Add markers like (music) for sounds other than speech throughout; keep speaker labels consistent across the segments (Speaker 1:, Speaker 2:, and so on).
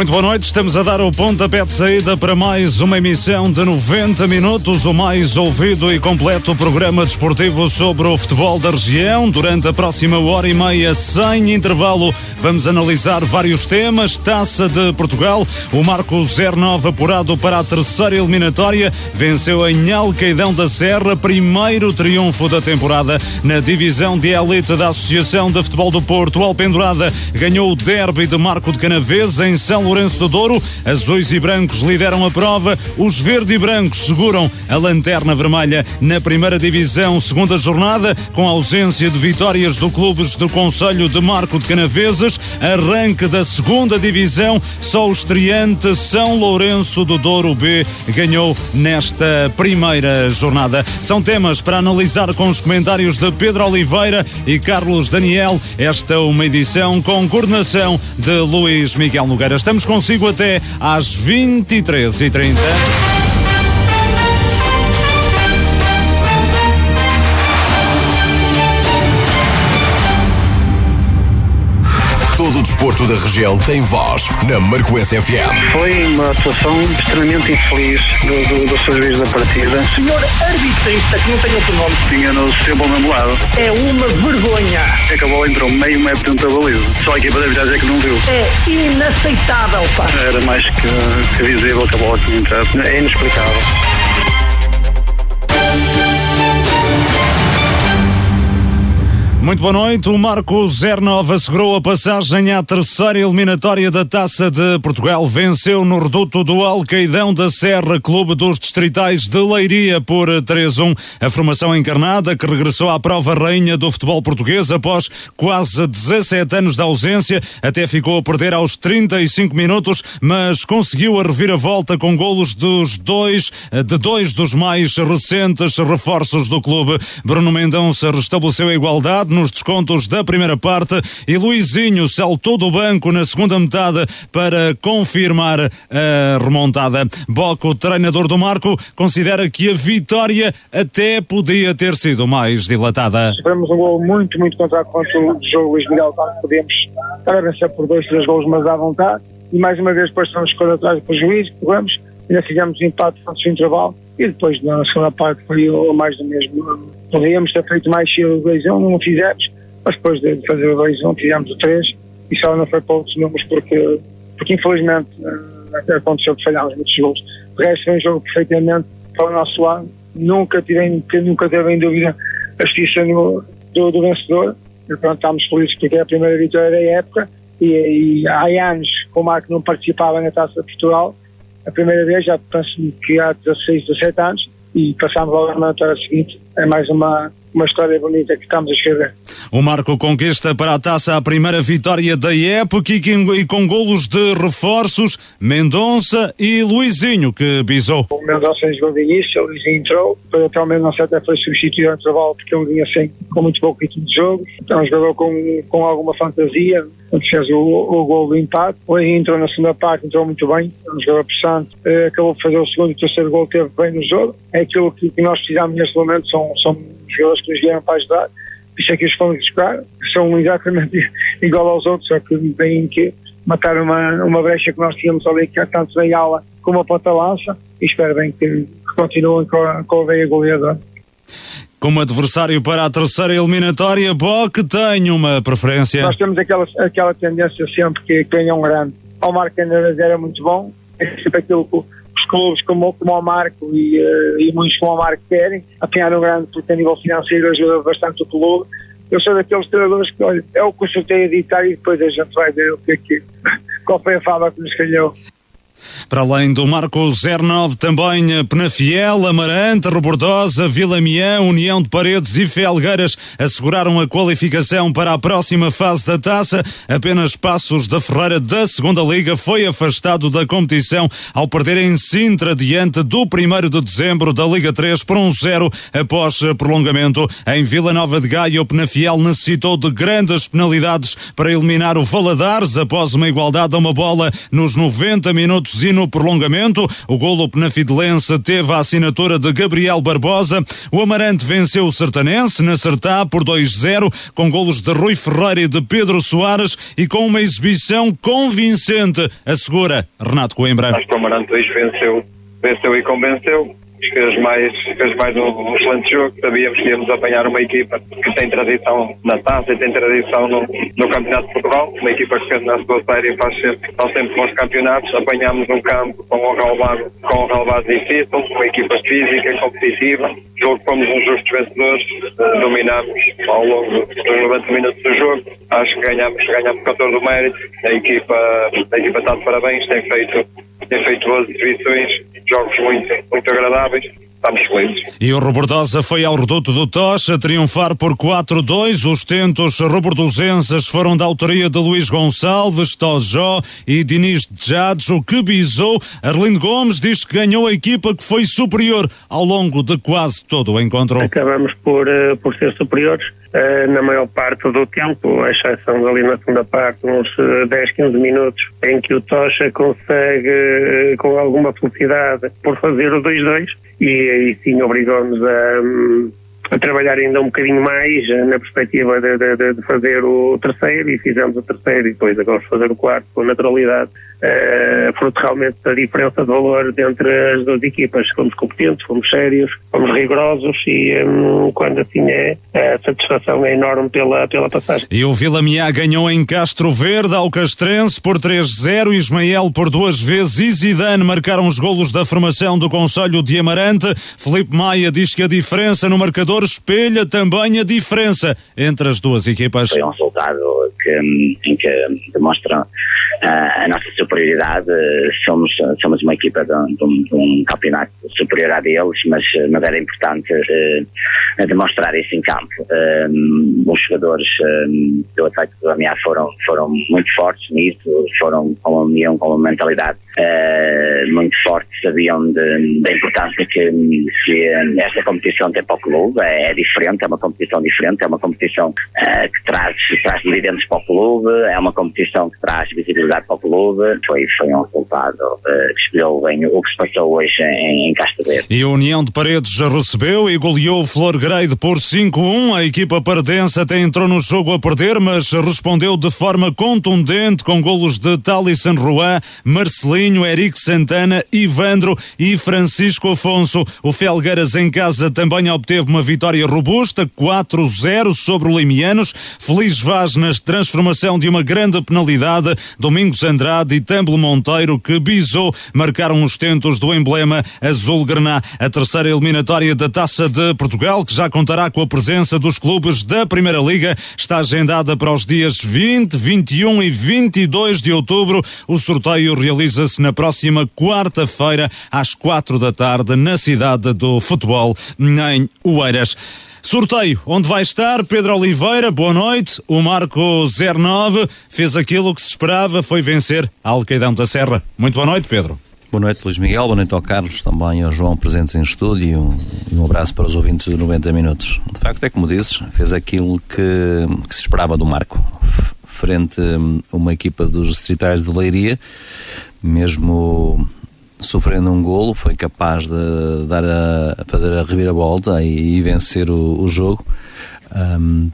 Speaker 1: Muito boa noite, estamos a dar o pontapé de saída para mais uma emissão de 90 minutos, o mais ouvido e completo programa desportivo sobre o futebol da região. Durante a próxima hora e meia, sem intervalo, vamos analisar vários temas. Taça de Portugal, o Marco 09 apurado para a terceira eliminatória, venceu em Alcaidão da Serra, primeiro triunfo da temporada na divisão de elite da Associação de Futebol do Porto. Alpendurada ganhou o derby de Marco de Canaves em São Lourenço do Douro. Azuis e brancos lideram a prova. Os verde e brancos seguram a lanterna vermelha na primeira divisão, segunda jornada, com ausência de vitórias do clubes do Conselho de Marco de Canaveses. Arranque da segunda divisão, só o estreante São Lourenço do Douro B ganhou nesta primeira jornada. São temas para analisar com os comentários de Pedro Oliveira e Carlos Daniel. Esta é uma edição com coordenação de Luís Miguel Nogueira. Estamos consigo até às 23h30.
Speaker 2: Desporto da região tem voz na Marcoense FM.
Speaker 3: Foi uma atuação extremamente infeliz do, do, do seu juiz da partida.
Speaker 4: Senhor arbitrista, que não tem outro nome.
Speaker 3: Tinha-no sempre ao mesmo lado.
Speaker 4: É uma vergonha.
Speaker 3: É que a bola entrou meio metro dentro da baliza. Só a equipa da arbitragem é que não viu.
Speaker 4: É inaceitável, pá.
Speaker 3: Era mais que, que visível que a bola tinha entrado. É inexplicável.
Speaker 1: Muito boa noite. O Marco 09 assegurou a passagem à terceira eliminatória da Taça de Portugal. Venceu no reduto do Alcaidão da Serra, clube dos distritais de Leiria, por 3-1. A formação encarnada, que regressou à prova rainha do futebol português após quase 17 anos de ausência, até ficou a perder aos 35 minutos, mas conseguiu a reviravolta com golos dos dois, de dois dos mais recentes reforços do clube. Bruno Mendonça restabeleceu a igualdade nos descontos da primeira parte e Luizinho saltou do banco na segunda metade para confirmar a remontada. Boco, treinador do Marco, considera que a vitória até podia ter sido mais dilatada.
Speaker 5: Tivemos um gol muito, muito contra o jogo Luís Miguel, quando a vencer por dois, três gols, mas à vontade. E mais uma vez depois estamos correr atrás para o juiz, pegamos, ainda fizemos empate antes do intervalo e depois na segunda parte foi mais do mesmo. Podíamos ter feito mais cedo o 2 não o fizemos, mas depois de fazer o 2 fizemos o 3 e só não foi para outros números porque, porque infelizmente até aconteceu que falhámos muitos gols. O resto foi um jogo perfeitamente para o nosso lado, nunca tive, nunca teve em dúvida a justiça no, do, do vencedor. E pronto, estamos felizes porque é a primeira vitória da época e, e há anos que o Marco não participava na Taça de Portugal a primeira vez, já penso que há 16, 17 anos, e passámos logo na hora seguinte. É mais uma, uma história bonita que estamos a escrever.
Speaker 1: O Marco conquista para a taça a primeira vitória da época e, com golos de reforços, Mendonça e Luizinho, que bisou.
Speaker 5: O Mendonça jogou de início, o Luizinho entrou, até o Mendonça até foi substituído no intervalo porque ele vinha sem, com muito pouco ritmo de jogo, então jogou com, com alguma fantasia, fez o, o gol do empate, o Luizinho entrou na segunda parte, entrou muito bem, um jogador pressante, eh, acabou de fazer o segundo e o terceiro gol, teve bem no jogo, é aquilo que, que nós precisamos neste momento, são, são jogadores que nos vieram para ajudar, isso é que os fomos buscar, são exatamente (laughs) igual aos outros, só que vêm que matar uma, uma brecha que nós tínhamos ali, que é tanto na aula como a ponta-lança, e espero bem que, continuem com a, com a veia goleadora.
Speaker 1: Como adversário para a terceira eliminatória, Boque tem uma preferência.
Speaker 5: Nós temos aquela, aquela tendência sempre que ganha um grande. O Marco era muito bom, é sempre aquilo que os clubes como, como o Marco e, uh, e muitos como o Marco querem, apanhar um grande porque a nível financeiro ajuda bastante o clube. Eu sou daqueles treinadores que, olha, é o que eu a editar e depois a gente vai ver o que é que, (laughs) qual foi a fama que nos calhou.
Speaker 1: Para além do Marco 09, também Penafiel, Amarante, Rebordosa, Vila Mião, União de Paredes e Felgueiras asseguraram a qualificação para a próxima fase da taça. Apenas Passos da Ferreira da Segunda Liga foi afastado da competição ao perder em Sintra diante do 1 de dezembro da Liga 3 por um zero após prolongamento. Em Vila Nova de Gaia, o Penafiel necessitou de grandes penalidades para eliminar o Valadares após uma igualdade a uma bola nos 90 minutos minutos e no prolongamento. O golo penafidelense teve a assinatura de Gabriel Barbosa. O Amarante venceu o Sertanense na Sertá por 2-0, com golos de Rui Ferreira e de Pedro Soares e com uma exibição convincente, assegura Renato Coimbra.
Speaker 6: Acho que o Amarante hoje venceu, venceu e convenceu fez mais, fez mais um, um, excelente jogo. Sabíamos que íamos apanhar uma equipa que tem tradição na taça e tem tradição no, no Campeonato de Portugal, uma equipa que fez na sua série faz sempre, sempre bons campeonatos. Apanhámos um campo com um relevado, com um relevado difícil, uma equipa física, competitiva. Jogo fomos uns justos vencedores, dominámos ao longo dos 90 minutos do jogo. Acho que ganhamos, ganhamos com todo o mérito. A equipa, a equipa está de parabéns, tem feito, tem feito boas exibições jogos muito, muito agradáveis. Estamos felizes.
Speaker 1: E o Robordosa foi ao reduto do Tocha triunfar por 4-2. Os tentos robordosenses foram da autoria de Luís Gonçalves, Tojó e Diniz Djades, o que bisou. Arlindo Gomes diz que ganhou a equipa que foi superior ao longo de quase todo o encontro.
Speaker 5: Acabamos por, uh, por ser superiores na maior parte do tempo, a exceção ali na segunda parte, uns 10, 15 minutos, em que o Tocha consegue, uh, com alguma felicidade, por fazer o 2-2 e aí sim obrigou-nos a, a, trabalhar ainda um bocadinho mais na perspectiva de, de, de, fazer o terceiro e fizemos o terceiro e depois agora fazer o quarto com naturalidade uh, fruto realmente da diferença de valor entre as duas equipas. Fomos competentes, fomos sérios, fomos rigorosos e um, quando assim é, a satisfação é enorme pela, pela passagem.
Speaker 1: E o Vila Miá ganhou em Castro Verde ao Castrense por 3-0, Ismael por duas vezes e Zidane marcaram os golos da formação do Conselho de Amarante. Felipe Maia diz que a diferença no marcador espelha também a diferença entre as duas equipas.
Speaker 7: Foi um resultado que, em que demonstra uh, a nossa superioridade. Somos, somos uma equipa de, de, um, de um, campeonato superior a deles, mas, mas era importante uh, demonstrar isso em campo. Um, os jogadores um, do Atlético do Amiar foram, foram muito fortes nisso, foram com uma união, com uma mentalidade uh, muito forte, sabiam da importância que, que esta competição tem para o clube, é, é, diferente, é uma competição diferente, é uma competição uh, que traz, traz dividendos para o clube, é uma competição que traz visibilidade para o clube, foi, foi um resultado uh, que espelhou bem o que se passou hoje em, em Castro Verde.
Speaker 1: E a União de Paredes já recebeu e goleou o Flor Grade por 5-1. A equipa paredense até entrou no jogo a perder, mas respondeu de forma contundente com golos de Talisson Ruan, Marcelinho, Eric Santana, Ivandro e Francisco Afonso. O Felgueiras em casa também obteve uma vitória robusta, 4-0 sobre o Limianos. Feliz Vaz na transformação de uma grande penalidade. Domingos Andrade e Tamblo Monteiro, que bisou, marcaram os tentos do emblema azul-graná. A terceira eliminatória da Taça de Portugal, que já contará com a presença dos clubes da Primeira Liga, está agendada para os dias 20, 21 e 22 de outubro. O sorteio realiza-se na próxima quarta-feira, às quatro da tarde, na cidade do futebol, em Oeiras. Sorteio, onde vai estar Pedro Oliveira, boa noite. O Marco 09 fez aquilo que se esperava, foi vencer Alqueidão da Serra. Muito boa noite, Pedro.
Speaker 8: Boa noite, Luís Miguel. Boa noite ao Carlos, também ao João, presentes em estúdio. E um, abraço para os ouvintes de 90 minutos. De facto, é como dizes, fez aquilo que, que se esperava do Marco. Frente a uma equipa dos distritais de Leiria, mesmo sofrendo um golo, foi capaz de dar a, fazer a reviravolta e, e vencer o, o jogo. Um,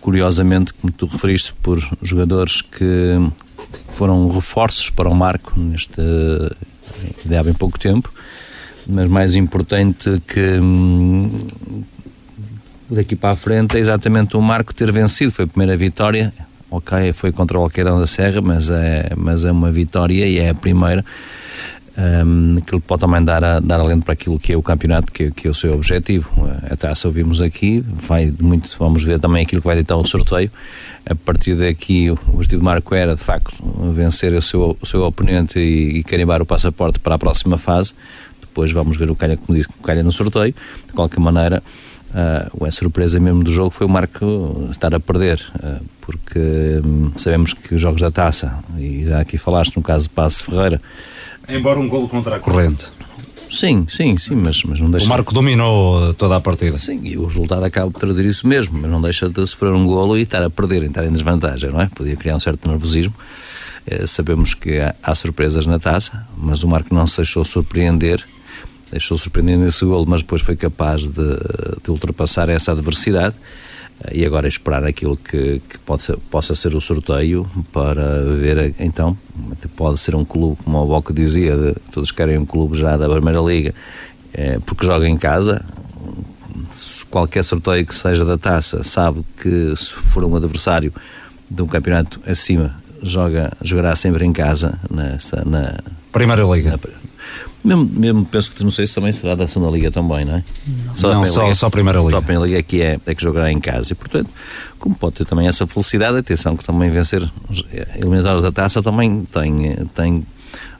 Speaker 8: curiosamente, como tu referiste, por jogadores que foram reforços para o Marco neste há bem pouco tempo, mas mais importante que hum, daqui para a frente é exatamente o Marco ter vencido, foi a primeira vitória, ok, foi contra o Alqueirão da Serra, mas é, mas é uma vitória e é a primeira um, que ele pode também dar, a, dar alento para aquilo que é o campeonato, que, que é o seu objetivo. A taça ouvimos aqui, vai muito, vamos ver também aquilo que vai ditar o sorteio. A partir daqui, o objetivo de Marco era, de facto, vencer o seu, o seu oponente e, e carimbar o passaporte para a próxima fase. Depois vamos ver o calha, como disse, o calha no sorteio. De qualquer maneira, Uh, a surpresa mesmo do jogo foi o Marco estar a perder, uh, porque um, sabemos que os jogos da taça, e já aqui falaste no caso de Passo Ferreira,
Speaker 1: Embora um golo contra a corrente.
Speaker 8: Sim, sim, sim, mas, mas não deixa.
Speaker 1: O Marco dominou toda a partida.
Speaker 8: Sim, e o resultado acaba por traduzir isso mesmo, mas não deixa de sofrer um golo e estar a perder, estar em desvantagem, não é? Podia criar um certo nervosismo. Uh, sabemos que há, há, surpresas na taça, mas o Marco não se deixou surpreender, deixou surpreender nesse golo, mas depois foi capaz de, de ultrapassar essa adversidade e agora esperar aquilo que, que ser, possa ser o sorteio para ver então pode ser um clube como o Boca dizia de, todos querem um clube já da Primeira Liga é, porque joga em casa. Qualquer sorteio que seja da taça sabe que se for um adversário de um campeonato acima joga, jogará sempre em casa nessa, na
Speaker 1: Primeira Liga. na,
Speaker 8: mesmo, mesmo penso que não sei se também será da segunda Liga também, não é?
Speaker 1: Não, só, não, só, Liga, só a Primeira Liga.
Speaker 8: Só a Primeira Liga é que é, é que jogará em casa e, portanto, como pode ter também essa felicidade, atenção que também vencer eliminatórios da taça também tem, tem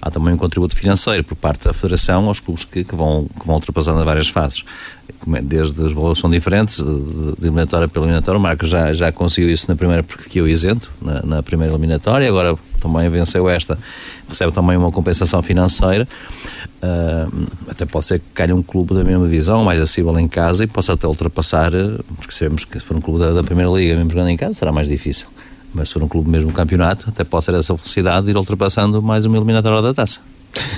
Speaker 8: há também um contributo financeiro por parte da Federação aos clubes que, que vão, que vão ultrapassando várias fases. É, desde as valores são diferentes, de, eliminatória para eliminatória. O Marcos já, já conseguiu isso na primeira, porque ficou isento na, na primeira eliminatória, agora também venceu esta, recebe também uma compensação financeira. Uh, até pode ser que caia um clube da mesma divisão, mais acessível em casa e possa até ultrapassar, porque sabemos que se for um clube da, da Primeira Liga, mesmo jogando em casa, será mais difícil mas se for um clube mesmo campeonato, até pode ser essa felicidade de ir ultrapassando mais uma eliminatória da taça.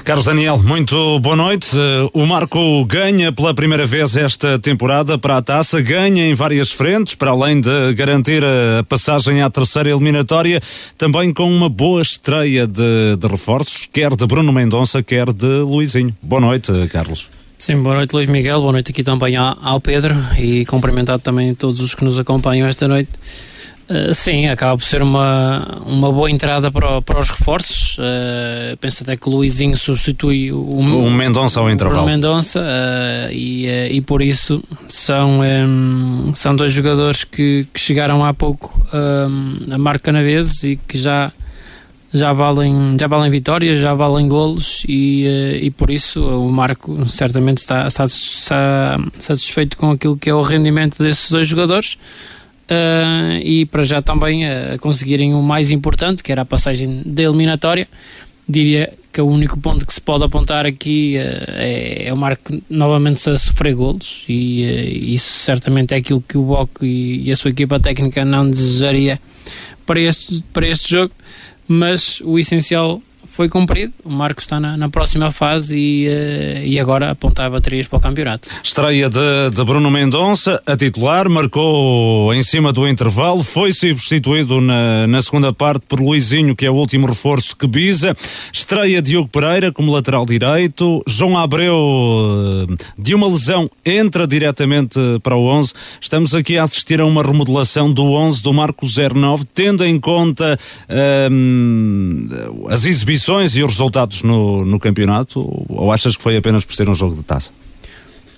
Speaker 1: Carlos Daniel, muito boa noite. Eh, o Marco ganha pela primeira vez esta temporada para a taça, ganha em várias frentes, para além de garantir a passagem à terceira eliminatória, também com uma boa estreia de, de reforços, quer de Bruno Mendonça, quer de Luizinho. Boa noite, Carlos.
Speaker 9: Sim, boa noite, Luís Miguel. Boa noite aqui também ao Pedro e cumprimentado também todos os que nos acompanham esta noite. Uh, sim, acaba por ser uma, uma boa entrada para, para os reforços. Uh, penso até que o Luizinho substitui o,
Speaker 1: o Mendonça ao intervalo.
Speaker 9: O Mendonça uh, e, e por isso são, um, são dois jogadores que, que chegaram há pouco um, a Marco Canaveses e que já, já, valem, já valem vitórias, já valem golos e, e por isso o Marco certamente está, está satisfeito com aquilo que é o rendimento desses dois jogadores uh, e para já também uh, conseguirem o mais importante, que era a passagem da eliminatória. Diria que o único ponto que se pode apontar aqui uh, é, é, o Marco novamente a sofrer golos e isso certamente é aquilo que o Boc e, e a sua equipa técnica não desejaria para este, para este jogo, mas o essencial foi cumprido. O Marcos está na, na próxima fase e, uh, e agora apontar baterias para o campeonato.
Speaker 1: Estreia de, de, Bruno Mendonça, a titular, marcou em cima do intervalo, foi substituído na, na segunda parte por Luizinho, que é o último reforço que visa. Estreia Diogo Pereira como lateral direito. João Abreu, eh, de uma lesão, entra diretamente para o 11. Estamos aqui a assistir a uma remodelação do 11 do Marco 09, tendo em conta um, ehm, as exibições exibições e os resultados no, no campeonato? Ou achas que foi apenas por ser um jogo de taça?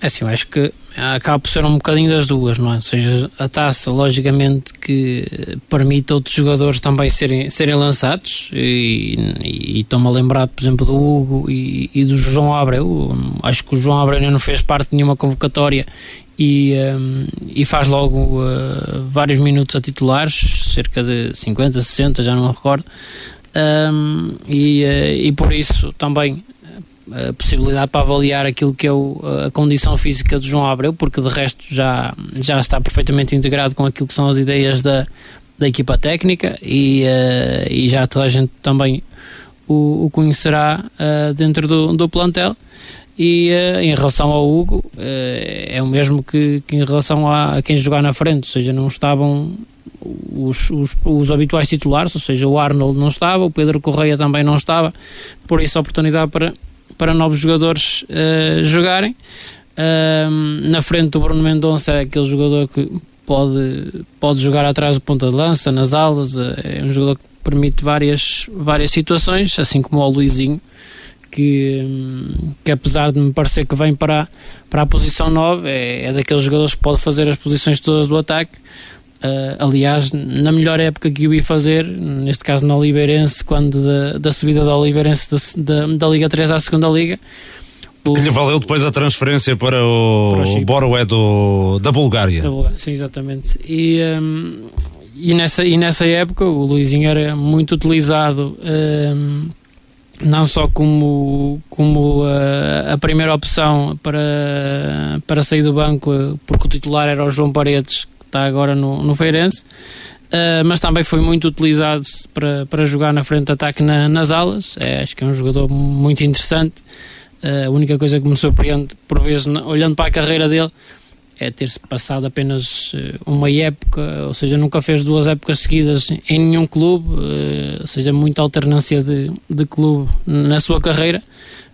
Speaker 9: É assim, eu acho que acaba por ser um bocadinho das duas, não é? Ou seja, a taça, logicamente, que permite outros jogadores também serem, serem lançados, e, e, e estou-me a lembrar, por exemplo, do Hugo e, e, do João Abreu. Acho que o João Abreu não fez parte de nenhuma convocatória e, um, e faz logo uh, vários minutos a titulares, cerca de 50, 60, já não me recordo um, e, eh, e por isso também eh, a possibilidade para avaliar aquilo que é o, a condição física de João Abreu, porque de resto já, já está perfeitamente integrado com aquilo que são as ideias da, da equipa técnica e, uh, e já toda a gente também o, o conhecerá uh, dentro do, do plantel. E uh, em relação ao Hugo, é o mesmo que, que em relação a, a, quem jogar na frente, ou seja, não estavam os, os, os, habituais titulares, ou seja, o Arnold não estava, o Pedro Correia também não estava, por isso a oportunidade para, para novos jogadores uh, jogarem. Uh, na frente do Bruno Mendonça é aquele jogador que pode, pode jogar atrás do ponta de lança, nas alas, eh, é um jogador que permite várias, várias situações, assim como o Luizinho, que, que apesar de me parecer que vem para, para a posição 9, é, é daqueles jogadores que pode fazer as posições todas do ataque, Uh, aliás, na melhor época que eu ia fazer, neste caso na Oliveirense, quando da, da subida da Oliveirense da, da, da, Liga 3 à segunda Liga.
Speaker 1: O... Que lhe valeu depois a transferência para o, o Boroé do, da Bulgária.
Speaker 9: Da Bulgária, sim, exatamente. E, um, e, nessa, e nessa época o Luizinho era muito utilizado. Um, não só como, como a, a, primeira opção para, para sair do banco, porque o titular era o João Paredes, está agora no, no Feirense. Uh, mas também foi muito utilizado para, para jogar na frente de ataque na, nas alas. É, acho que é um jogador muito interessante. Uh, a única coisa que me surpreende, por vezes, olhando para a carreira dele, é ter-se passado apenas uma época, ou seja, nunca fez duas épocas seguidas em nenhum clube, ou seja, muita alternância de, de clube na sua carreira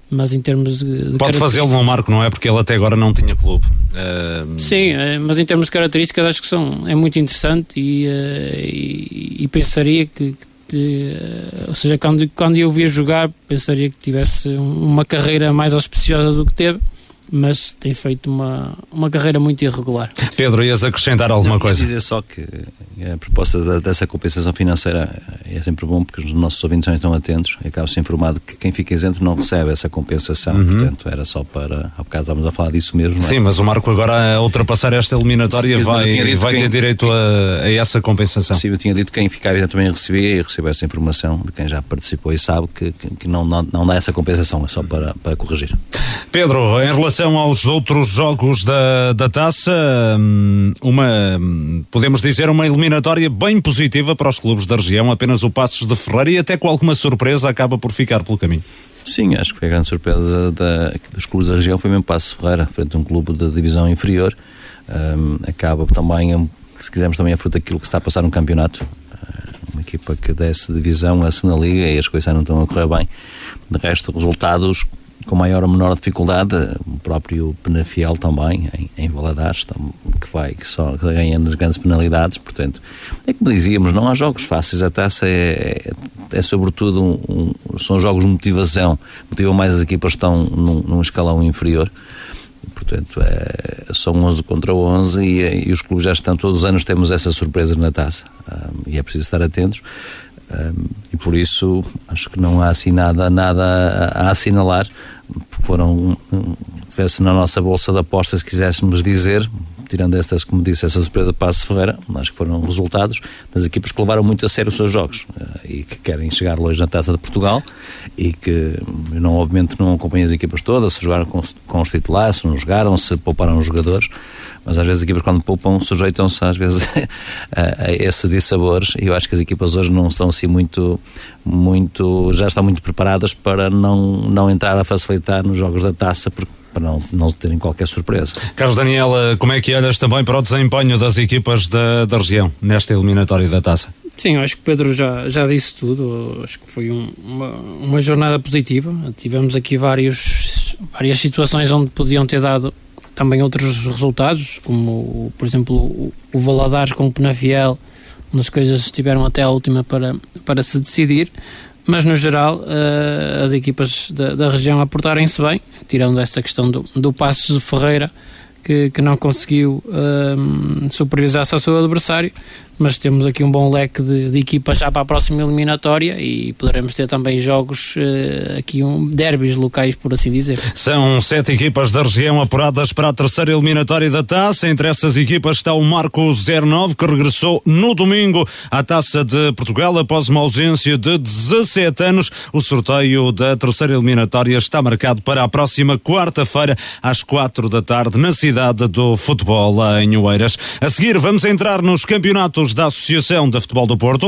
Speaker 9: mas em termos de.
Speaker 1: de Pode fazê-lo no Marco, não é? Porque ele até agora não tinha clube. Uh...
Speaker 9: Sim, eh, mas em termos de características acho que são, é muito interessante e, uh, e, e, pensaria que. que uh, ou seja, quando, quando eu via jogar, pensaria que tivesse uma carreira mais auspiciosa do que teve mas tem feito uma, uma carreira muito irregular.
Speaker 1: Pedro, ias acrescentar alguma
Speaker 8: Não,
Speaker 1: coisa?
Speaker 8: dizer só que a proposta dessa compensação financeira é sempre bom porque os nossos ouvintes estão atentos e acaba-se informado que quem fica isento não recebe essa compensação. Uhum. Portanto, era só para. Há bocado estávamos a falar disso mesmo. É?
Speaker 1: Sim, mas o Marco agora a ultrapassar esta eliminatória Sim, vai, vai quem, ter direito a, a, essa compensação.
Speaker 8: Sim, eu tinha dito que quem ficava isento também recebia e recebeu essa informação de quem já participou e sabe que, que, que não, não, não dá essa compensação, é só para, para corrigir.
Speaker 1: Pedro, em relação relação aos outros jogos da, da taça, hum, uma, podemos dizer, uma eliminatória bem positiva para os clubes da região, apenas o Passos de Ferreira e até com alguma surpresa acaba por ficar pelo caminho.
Speaker 8: Sim, acho que foi a grande surpresa da, dos clubes da região, foi mesmo Passos Ferreira, frente a um clube da divisão inferior. Um, acaba também, se quisermos, também a fruto daquilo que está a passar no campeonato. Uma equipa que desce divisão, a segunda liga e as coisas não estão a correr bem. De resto, resultados com maior ou menor dificuldade, o próprio Penafiel também, em, em Valadares, que vai, que só ganha nas grandes penalidades, portanto, é como dizíamos, não há jogos fáceis, a taça é, é, é sobretudo, um, um, são jogos de motivação, motivam mais as equipas que estão num, num escalão inferior, portanto, é, são 11 contra 11 e, e, os clubes já estão, todos os anos temos essas surpresas na taça, um, e é preciso estar atentos, um, e por isso acho que não há assim nada, nada a, a foram, tivesse na nossa bolsa de apostas, se quiséssemos dizer, tirando essas, como disse, essa surpresa de Passo Ferreira, acho que foram resultados das equipas que levaram muito a sério os seus jogos eh, e que querem chegar longe na Taça de Portugal e que, não, obviamente, não acompanham as equipas todas, se jogaram com, com os titulares, se não jogaram, se pouparam os jogadores, mas às vezes as equipas quando poupam sujeitam-se às vezes (laughs) a, a esse dissabores e eu acho que as equipas hoje não estão assim muito, muito já estão muito preparadas para não, não entrar a facilitar nos jogos da taça porque para não, não terem qualquer surpresa.
Speaker 1: Carlos Daniela, como é que olhas também para o desempenho das equipas da, da região nesta eliminatória da taça?
Speaker 9: Sim, acho que Pedro já, já disse tudo. Acho que foi um, uma, uma jornada positiva. Tivemos aqui vários, várias situações onde podiam ter dado também outros resultados, como por exemplo o, o Valadares com o Penafiel, onde as coisas estiveram até à última para, para se decidir, mas no geral uh, as equipas da, da região aportarem-se bem, tirando essa questão do, do de Ferreira, que, que não conseguiu uh, superiorizar-se ao seu adversário, mas temos aqui um bom leque de, de equipas já para a próxima eliminatória e poderemos ter também jogos, uh, aqui um derbys locais, por assim dizer.
Speaker 1: São sete equipas da região apuradas para a terceira eliminatória da taça. Entre essas equipas está o Marco 09, que regressou no domingo à taça de Portugal após uma ausência de 17 anos. O sorteio da terceira eliminatória está marcado para a próxima quarta-feira, às quatro da tarde, na cidade do futebol em Oeiras. A seguir, vamos entrar nos campeonatos da Associação de Futebol do Porto.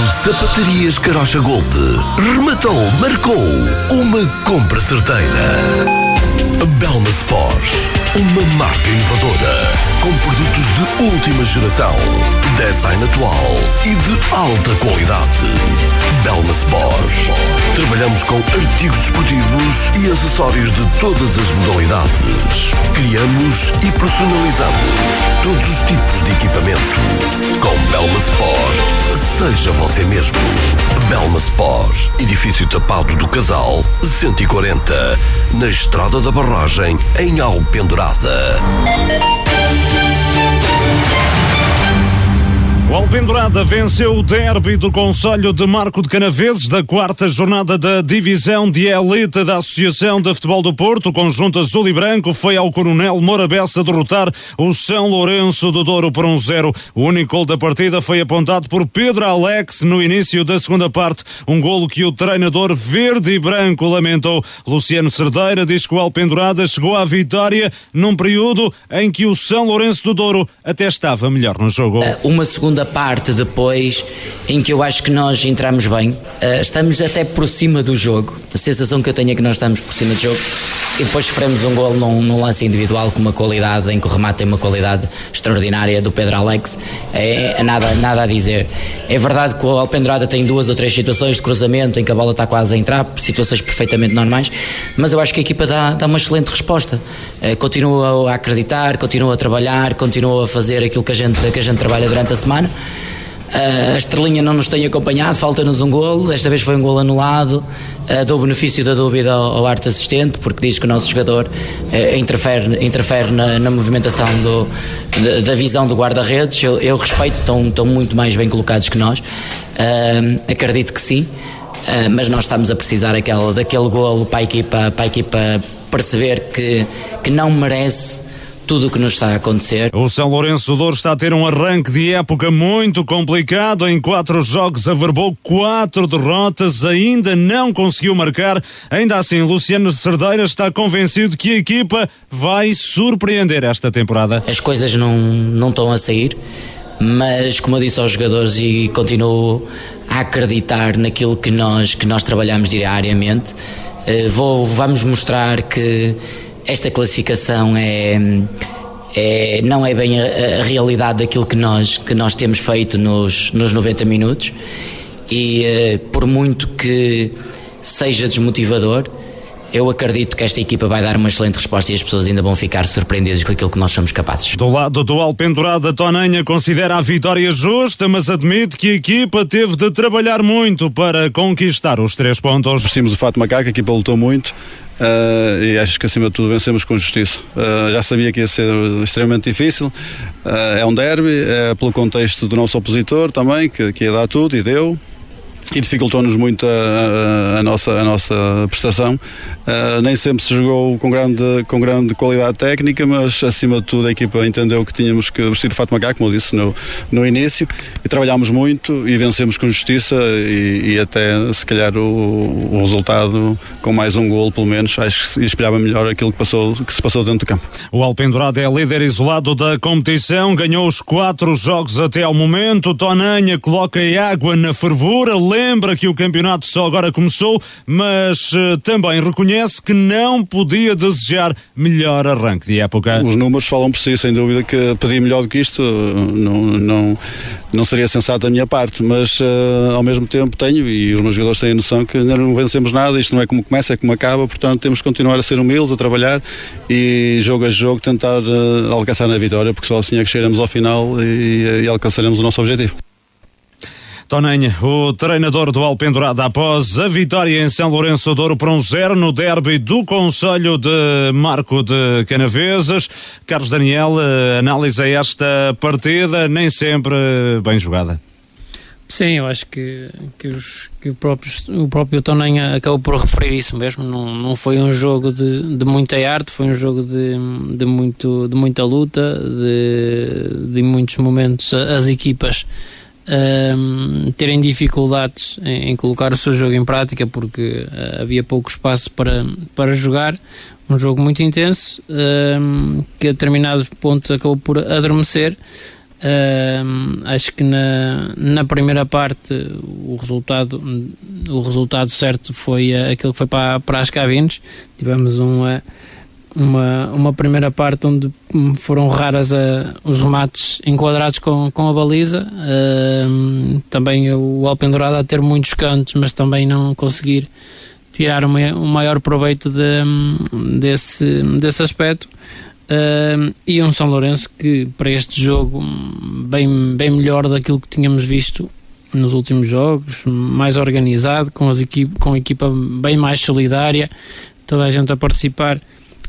Speaker 2: Sapatarias Carocha Gold, rematou, marcou uma compra certeira. Belma Sport, uma marca inovadora, com produtos de última geração, design atual e de alta qualidade. Belma Sport. Trabalhamos com artigos desportivos e acessórios de todas as modalidades. Criamos e personalizamos todos os tipos de equipamento. Com Belma Sport, seja você mesmo. Belma Sport, edifício tapado do Casal, 140, na Estrada da Barragem, em Alpendurada.
Speaker 1: O Alpendurada venceu o derby do Conselho de Marco de Canaveses da quarta jornada da divisão de elite da Associação de Futebol do Porto. O conjunto azul e branco foi ao Coronel Morabessa derrotar o São Lourenço do Douro por um zero. O único gol da partida foi apontado por Pedro Alex no início da segunda parte. Um golo que o treinador verde e branco lamentou. Luciano Cerdeira diz que o Alpendurada chegou à vitória num período em que o São Lourenço do Douro até estava melhor no jogo.
Speaker 10: Uma segunda parte depois em que eu acho que nós entramos bem, uh, estamos até por cima do jogo. A sensação que eu tenho é que nós estamos por cima do jogo e depois sofremos um gol num, num, lance individual com uma qualidade, em que o remate tem uma qualidade extraordinária do Pedro Alex. É, é nada, nada a dizer. É verdade que o Alpendrada tem duas ou três situações de cruzamento em que a bola está quase a entrar, situações perfeitamente normais, mas eu acho que a equipa dá, dá uma excelente resposta. Uh, continua a acreditar, continua a trabalhar, continua a fazer aquilo que a gente, que a gente trabalha durante a semana. Uh, a estrelinha não nos tem acompanhado, falta-nos um golo. Desta vez foi um golo anulado. Uh, dou o benefício da dúvida ao, ao arte assistente, porque diz que o nosso jogador uh, interfere, interfere na, na movimentação do, da, da, visão do guarda-redes. Eu, eu, respeito, estão, estão muito mais bem colocados que nós. acredito que sim, mas nós estamos a precisar aquele, daquele golo para a equipa, para a equipa perceber que, que não merece tudo o que nos está a acontecer.
Speaker 1: O São Lourenço Douro está a ter um arranque de época muito complicado. Em quatro jogos averbou quatro derrotas, ainda não conseguiu marcar. Ainda assim, Luciano Cerdeira está convencido que a equipa vai surpreender esta temporada.
Speaker 10: As coisas não, não estão a sair, mas como eu disse aos jogadores e continuo a acreditar naquilo que nós, que nós trabalhamos diariamente, eh, vou, vamos mostrar que esta classificação é, é, não é bem a, a, realidade daquilo que nós, que nós temos feito nos, nos 90 minutos. E uh, por muito que seja desmotivador, eu acredito que esta equipa vai dar uma excelente resposta e as pessoas ainda vão ficar surpreendidas com aquilo que nós somos capazes.
Speaker 1: Do lado do Alpendurada, Tonanha considera a vitória justa, mas admite que a equipa teve de trabalhar muito para conquistar os três pontos.
Speaker 11: Vestimos o fato macaco, a equipa lutou muito. Uh, e acho que acima de tudo vencemos com justiça. Uh, já sabia que ia ser extremamente difícil. Uh, é um derby, é pelo contexto do nosso opositor também, que, que ia dar tudo e deu e dificultou-nos muito a, a, a, nossa, a nossa prestação. Uh, nem sempre se jogou com grande, com grande qualidade técnica, mas acima de tudo a equipa entendeu que tínhamos que vestir o fato macaco, como eu disse no, no início, e trabalhámos muito e vencemos com justiça e, e até se calhar o, o, resultado com mais um gol pelo menos, acho que espelhava melhor aquilo que, passou, que se passou dentro do campo.
Speaker 1: O Alpendurado é líder isolado da competição, ganhou os quatro jogos até ao momento, Tonanha coloca água na fervura, lembra que o campeonato só agora começou, mas uh, também reconhece que não podia desejar melhor arranque de época.
Speaker 11: Os números falam por si, sem dúvida que pedir melhor do que isto não, não, não seria sensato da minha parte, mas uh, ao mesmo tempo tenho, e os meus jogadores têm a noção que ainda não vencemos nada, isto não é como começa, é como acaba, portanto temos que continuar a ser humildes, a trabalhar e jogo a jogo tentar uh, alcançar na vitória, porque só assim é que chegaremos ao final e, e alcançaremos o nosso objetivo.
Speaker 1: Tonanha, o treinador do Alpendurada após a vitória em São Lourenço Douro por um zero no derby do Conselho de Marco de Canaveses. Carlos Daniel, eh, analisa esta partida, nem sempre bem jogada.
Speaker 9: Sim, eu acho que, que, os, que o, próprio, o próprio Tonanha acabou por referir isso mesmo. Não, não foi um jogo de, de muita arte, foi um jogo de, de, muito, de muita luta, de, de muitos momentos as equipas um, terem dificuldades em, em, colocar o seu jogo em prática porque uh, havia pouco espaço para, para jogar. Um jogo muito intenso um, que a determinado ponto acabou por adormecer. Um, acho que na, na primeira parte o resultado, o resultado certo foi uh, aquele que foi para, para as cabines. Tivemos um. Uh, uma, uma primeira parte onde foram raras a, os remates enquadrados com, com a baliza. Uh, também o Alpendurado a ter muitos cantos, mas também não conseguir tirar uma, um maior proveito de, desse, desse aspecto. Uh, e um São Lourenço que para este jogo bem, bem melhor daquilo que tínhamos visto nos últimos jogos, mais organizado, com, as equipe, com a equipa bem mais solidária, toda a gente a participar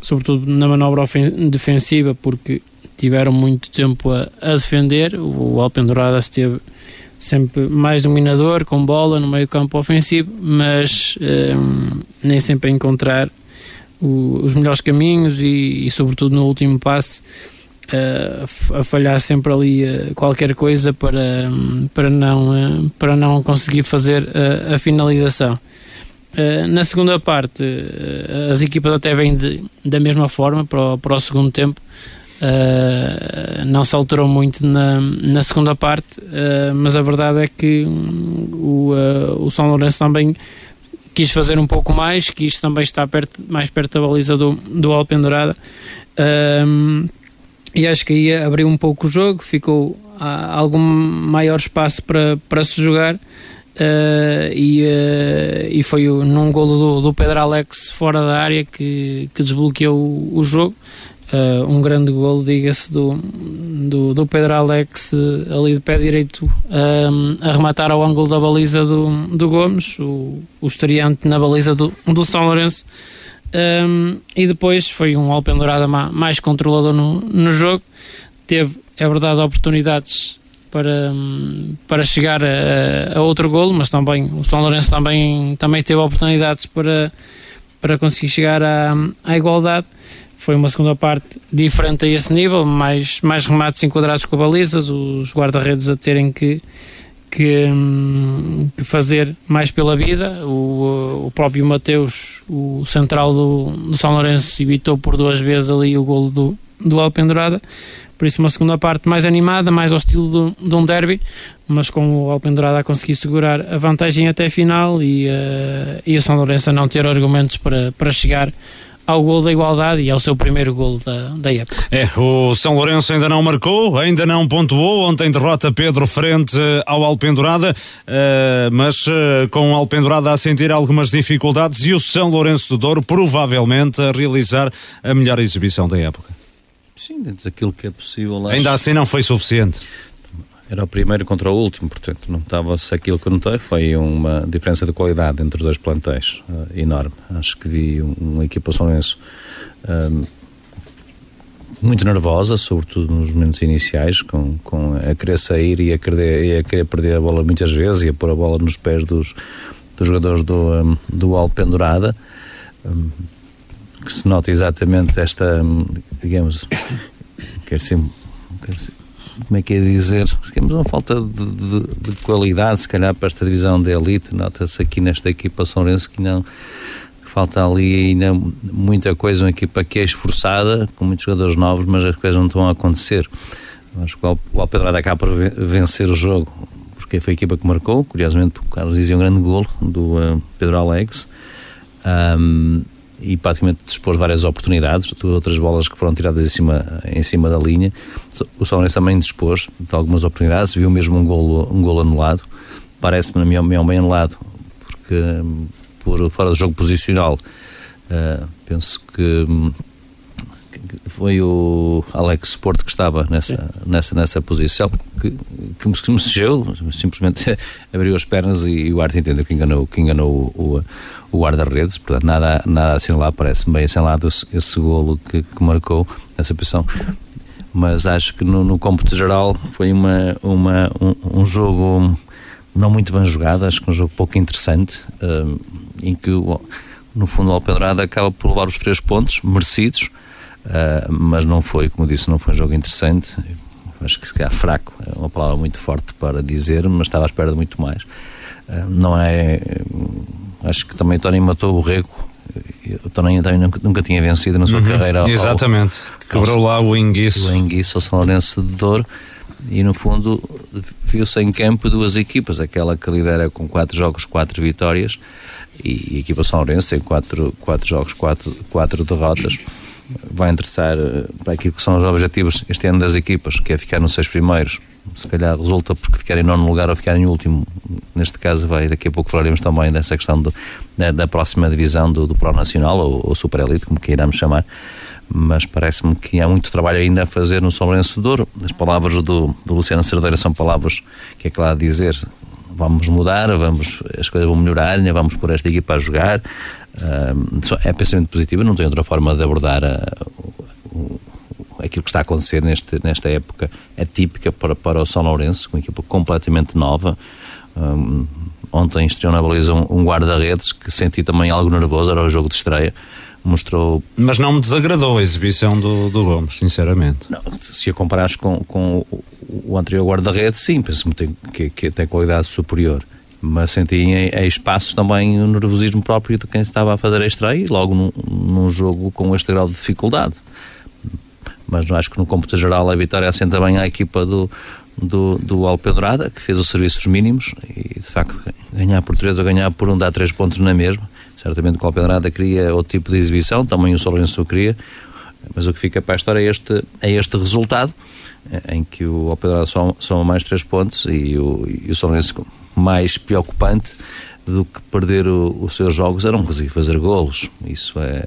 Speaker 9: sobretudo na manobra defensiva, porque tiveram muito tempo a, a defender. O Alpendurada esteve sempre mais dominador, com bola no meio campo ofensivo, mas um, nem sempre a encontrar o, os melhores caminhos e, e, sobretudo no último passe uh, a falhar sempre ali uh, qualquer coisa para, um, para, não, uh, para não conseguir fazer a finalização. Na segunda parte, as equipas até vêm de, da mesma forma para o, para o segundo tempo, Uh, não se alterou muito na, na segunda parte, uh, mas a verdade é que o, uh, o São Lourenço também quis fazer um pouco mais, quis também estar perto, mais perto da baliza do, do Alpendurada e acho que aí abriu um pouco o jogo, ficou algum maior espaço para, para se jogar. Uh, e, uh, e foi num golo do, do Pedro Alex fora da área que, que desbloqueou o, o jogo Uh, um grande gol, diga-se, do, do, do, Pedro Alex ali de pé direito um, a rematar ao ângulo da baliza do, do Gomes, o, o estreante na baliza do, do São Lourenço. Um, e depois foi um Alpen Dourada mais controlador no, no jogo. Teve, é verdade, oportunidades para, para chegar a, a outro golo, mas também o São Lourenço também, também teve oportunidades para, para conseguir chegar à, à igualdade foi uma segunda parte diferente a esse nível, mais, mais remates enquadrados com balizas, os guarda-redes a terem que, que, que, fazer mais pela vida. O, o próprio Mateus, o central do, do São Lourenço, evitou por duas vezes ali o golo do, do Alpendurada. Por isso, uma segunda parte mais animada, mais ao estilo do, de um derby, mas com o Alpendurada a conseguir segurar a vantagem até a final e, uh, e o São Lourenço a não ter argumentos para, para chegar ao gol da igualdade e ao seu primeiro gol da, da época.
Speaker 1: É, o São Lourenço ainda não marcou, ainda não pontuou, ontem derrota Pedro frente ao Alpendurada, uh, mas uh, com o Alpendurada a sentir algumas dificuldades e o São Lourenço do Douro provavelmente a realizar a melhor exibição da época.
Speaker 8: Sim, dentro daquilo que é possível.
Speaker 1: Ainda acho... assim não foi suficiente
Speaker 8: era o primeiro contra o último, portanto, não estava-se aquilo que eu notei, foi uma diferença de qualidade entre os dois plantéis uh, enorme. Acho que vi uma equipa São Lourenço uh, muito nervosa, sobretudo nos momentos iniciais, com, com a querer sair e a querer, e a querer perder a bola muitas vezes e a pôr a bola nos pés dos, dos jogadores do, um, do alto pendurada. Um, que se nota exatamente esta, digamos, quer ser, quer ser como é que é dizer, temos uma falta de, de, de, qualidade, se calhar, para esta divisão de elite. Nota-se aqui nesta equipa São Lourenço que não falta ali ainda muita coisa, uma equipa que é esforçada, com muitos jogadores novos, mas as coisas não estão a acontecer. Acho que o Alpedrada acaba por vencer o jogo, porque foi a equipa que marcou, curiosamente, porque o Carlos dizia um grande golo do uh, Pedro Alex. Um, e praticamente dispôs várias oportunidades, outras bolas que foram tiradas em cima, em cima da linha. O São também dispôs de algumas oportunidades, viu mesmo um golo, um golo anulado. Parece-me, na minha opinião, bem anulado, porque por fora do jogo posicional, uh, penso que foi o Alex Sport que estava nessa, nessa, nessa posição que, que, me, que me simplesmente (laughs) abriu as pernas e, e o Arte entendeu que enganou, que enganou o, o, o guarda-redes, portanto nada, nada assim lá parece-me bem assinalado esse, esse golo que, que marcou nessa posição. Mas acho que no, no cômputo geral foi uma, uma, um, um, jogo não muito bem jogado, acho que um jogo pouco interessante, um, em que no fundo o Alpedrada acaba por levar os três pontos merecidos, uh, mas não foi, como disse, não foi um jogo interessante. Acho que se calhar fraco é uma palavra muito forte para dizer, mas estava à espera de muito mais. Uh, não é. Acho que também Tony matou o Rego. O Tony também nunca, nunca tinha vencido na sua uhum, carreira. Ao,
Speaker 1: exatamente. Quebrou lá o Enguiço.
Speaker 8: O Enguiço ao São Lourenço de Douro e no fundo viu-se em campo duas equipas, aquela que lidera com quatro jogos, quatro vitórias e a equipa São Lourenço tem quatro, quatro jogos, quatro, quatro derrotas vai interessar eh, para aquilo que são os objetivos este ano das equipas, que é ficar nos seis primeiros. Se calhar resulta porque ficar em nono lugar ou ficar em último. Neste caso, vai daqui a pouco falaremos também dessa questão do, da, da, próxima divisão do, do Pro Nacional ou, ou Super Elite, como queiramos chamar. Mas parece-me que há muito trabalho ainda a fazer no São Lourenço Douro. As palavras do, do Luciano Cerdeira são palavras que é claro dizer vamos mudar, vamos, as coisas vão melhorar, vamos pôr esta equipa a jogar. É pensamento positivo, não tem outra forma de abordar a, aquilo que está a acontecer neste, nesta época atípica para, para o São Lourenço, uma equipa completamente nova. Um, ontem estreou na baliza um, um guarda-redes que senti também algo nervoso, era o jogo de estreia mostrou.
Speaker 1: Mas não me desagradou a exibição do, do Gomes, sinceramente.
Speaker 8: Não, se a comparares com, com o, o anterior guarda-redes, sim, penso que, que tem qualidade superior. Mas senti em, em espaços também o nervosismo próprio de quem estava a fazer a estreia logo num, num jogo com este grau de dificuldade. Mas acho que no cômputo geral a vitória assenta bem à equipa do, do, do Alpedrada, que fez os serviços mínimos e de facto ganhar por 3 ou ganhar por 1 um dá 3 pontos na mesma Certamente que o Alpedrada queria outro tipo de exibição, também o Solenço queria, mas o que fica para a história é este, é este resultado, em que o Alpedrada soma, mais três pontos e o, e o mais preocupante do que perder o, os seus jogos era não conseguir fazer golos. Isso é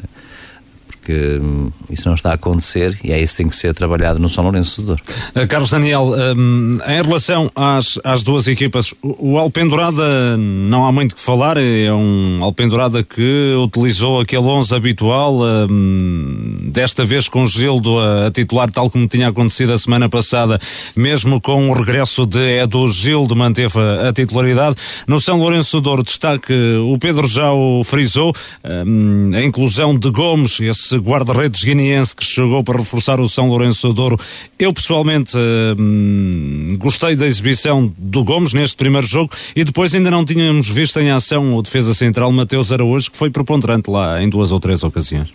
Speaker 8: hum, isso não está a acontecer e é isso que tem que ser trabalhado no São Lourenço de Douro.
Speaker 1: Uh, Carlos Daniel, um, em relação às, às duas equipas, o, Alpendurada não há muito que falar, é um Alpendurada que utilizou aquele 11 habitual, um, desta vez com Gildo a, a, titular, tal como tinha acontecido a semana passada, mesmo com o regresso de Edu Gildo, manteve a, a titularidade. No São Lourenço de Douro, destaque, o Pedro já o frisou, um, a inclusão de Gomes, esse guarda-redes guineense que chegou para reforçar o São Lourenço Douro. Eu pessoalmente hum, gostei da exibição do Gomes neste primeiro jogo e depois ainda não tínhamos visto em ação o defesa central Mateus Araújo que foi preponderante lá em duas ou três ocasiões.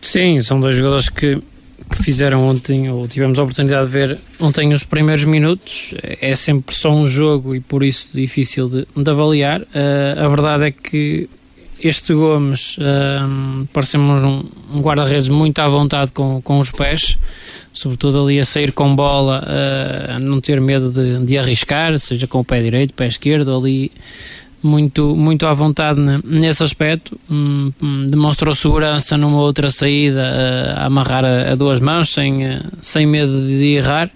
Speaker 9: Sim, são dois jogadores que que fizeram ontem, ou tivemos a oportunidade de ver ontem os primeiros minutos, é sempre só um jogo e por isso difícil de, de avaliar. Uh, a verdade é que este Gomes um, parecemos um, um guarda-redes muito à vontade com, com os pés, sobretudo ali a sair com bola, uh, a não ter medo de, de arriscar, seja com o pé direito, pé esquerdo, ali muito, muito à vontade nesse aspecto. Um, demonstrou segurança numa outra saída, uh, a amarrar a, a, duas mãos, sem, uh, sem medo de errar.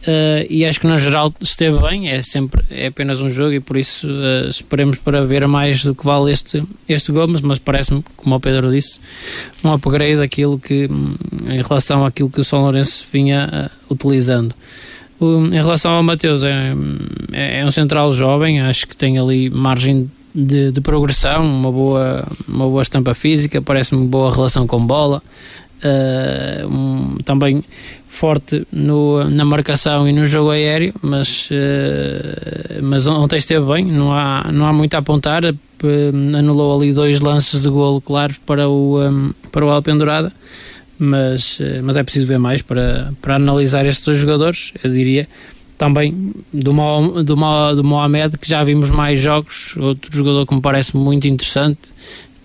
Speaker 9: Uh, e acho que no geral esteve bem, é sempre é apenas um jogo e por isso uh, esperemos para ver mais do que vale este, este Gomes, mas parece-me, como o Pedro disse, um upgrade daquilo que hum, em relação àquilo que o São Lourenço vinha uh, utilizando. em relação ao Mateus, é, é, é, um central jovem, acho que tem ali margem de, de progressão, uma boa, uma boa estampa física, parece-me boa relação com bola. Um, também forte no, na marcação e no jogo aéreo, mas, uh, mas ontem esteve bem, não há, não há muito a apontar, uh, anulou ali dois lances de golo claros para o, um, para o Alpendurada, mas, uh, mas é preciso ver mais para, para analisar estes dois jogadores, eu diria também do, Mo, do, Mo, do Mohamed, que já vimos mais jogos, outro jogador que me parece muito interessante,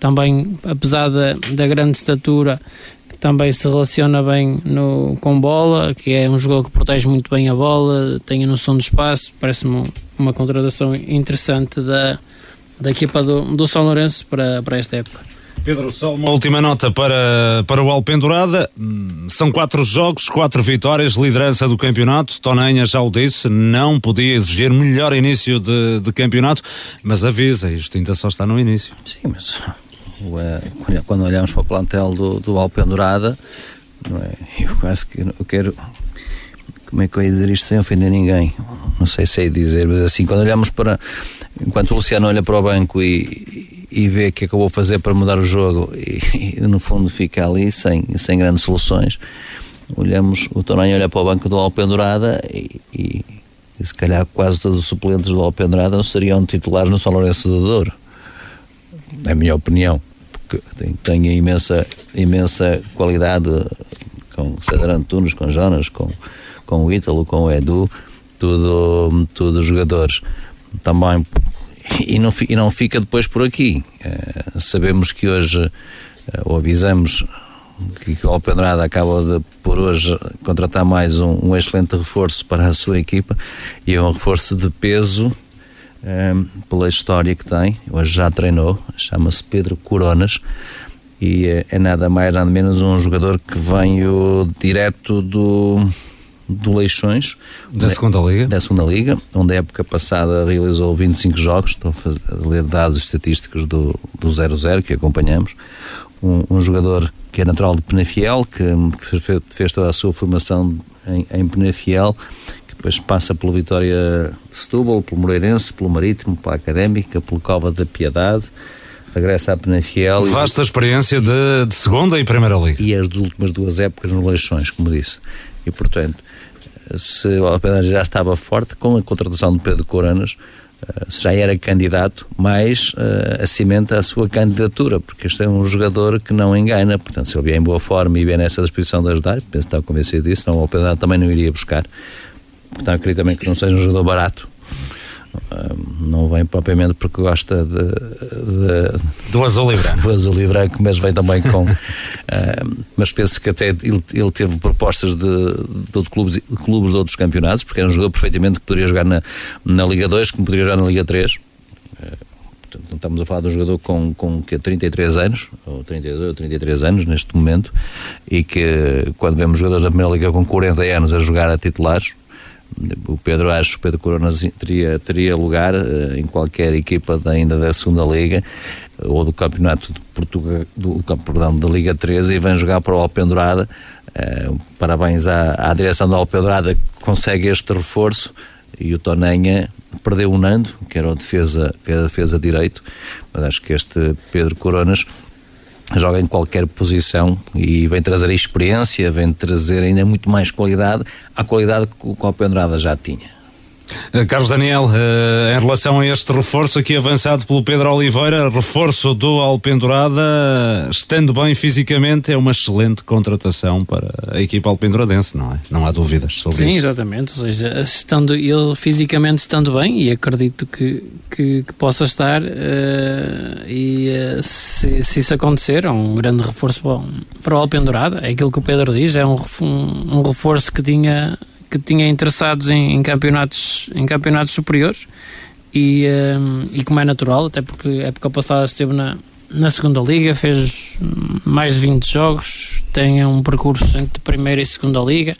Speaker 9: também apesar da, da grande estatura também se relaciona bem no, com bola, que é um jogador que protege muito bem a bola, tem a noção do espaço, parece-me uma contratação interessante da, da equipa do, do São Lourenço para, para esta época.
Speaker 1: Pedro, só uma última nota para, para o Alpendurada. Hum, são quatro jogos, quatro vitórias, liderança do campeonato. Tonanha já o disse, não podia exigir melhor início de, de campeonato, mas avisa, isto ainda só está no início.
Speaker 8: Sim, mas quando olhamos para o plantel do, do Alpendurada, não é? eu quase que eu quero. Como é que eu ia dizer isto sem ofender ninguém? Não sei se é dizer, mas assim, quando olhamos para. Enquanto o Luciano olha para o banco e, e vê o que é que eu vou fazer para mudar o jogo e, e no fundo fica ali sem, sem grandes soluções, olhamos, o Toronho olha para o banco do Alpendurada e, e, e se calhar quase todos os suplentes do Alpendurada não seriam titulares no São Lourenço do Douro é a minha opinião, porque tem, tem imensa, imensa qualidade com César Antunes, com Jonas, com, com o Ítalo, com o Edu, tudo, tudo jogadores. Também, e não, e não fica depois por aqui. É, sabemos que hoje, eh, ou avisamos que, o Alpendrada acaba de, por hoje, contratar mais um, um excelente reforço para a sua equipa e é um reforço de peso um, ehm, pela história que tem. Hoje já treinou, chama-se Pedro Coronas e é, é, nada mais nada menos um jogador que veio direto do do Leixões
Speaker 1: da segunda liga
Speaker 8: da segunda liga onde a época passada realizou 25 jogos estou a, ler dados estatísticos do, do 0-0 que acompanhamos um, um jogador que é natural de Penafiel, que, que fez, fez, toda a sua formação em, em Penafiel, depois passa pelo Vitória de Setúbal, pelo Moreirense, pelo Marítimo, pela Académica, pelo Cova da Piedade, regressa à Penafiel.
Speaker 1: Vasta e, experiência de, de, segunda e primeira liga.
Speaker 8: E as últimas duas épocas no Leixões, como disse. E portanto, se o Alpedade já estava forte, com a contratação de Pedro Coronas, eh, se já era candidato, mais uh, acimenta a sua candidatura, porque este é um jogador que não engana, portanto, se ele vier em boa forma e vier nessa disposição de ajudar, penso que está convencido disso, não, o Alpedade também não iria buscar. Portanto, acredito também que não seja um jogador barato não vem propriamente porque gosta de, de,
Speaker 1: do azul e branco.
Speaker 8: Do azul e branco, mas vem também com. mas penso que até ele, ele teve propostas de, de, de clubes, clubes de outros campeonatos, porque era um jogador perfeitamente que poderia jogar na, na Liga 2, como poderia jogar na Liga 3. Uh, portanto, estamos a falar de um jogador com, com que 33 anos, ou 32 ou 33 anos neste momento, e que quando vemos jogadores da Primeira Liga com 40 anos a jogar a titulares o Pedro acho o Pedro Corona teria, teria lugar uh, em qualquer equipa da, ainda da segunda Liga ou do campeonato de Portugal, do, perdão, da Liga 13 e vem jogar para o Alpendurada uh, parabéns à, à direção da Alpendurada que consegue este reforço e o Tonenha perdeu o Nando que era o defesa, que era defesa direito mas acho que este Pedro Coronas joga em qualquer posição e vem trazer experiência, vem trazer ainda muito mais qualidade à qualidade que o Alpendrada já tinha.
Speaker 1: Eh, Carlos Daniel, eh, em relação a este reforço aqui avançado pelo Pedro Oliveira, reforço do Alpendurada, estando bem fisicamente, é uma excelente contratação para a equipa alpenduradense, não é? Não há dúvidas sobre
Speaker 9: Sim,
Speaker 1: isso.
Speaker 9: Sim, exatamente. Ou seja, estando, ele fisicamente estando bem, e acredito que, que, que possa estar, uh, e uh, se, se, isso acontecer, é um grande reforço para, para o Alpendurada. É aquilo que o Pedro diz, é um, um, um reforço que tinha que tinha interessados em, em, campeonatos, em campeonatos superiores e, um, e como é natural, até porque a época passada esteve na, na segunda liga, fez mais de 20 jogos, tem um percurso entre primeira e segunda liga.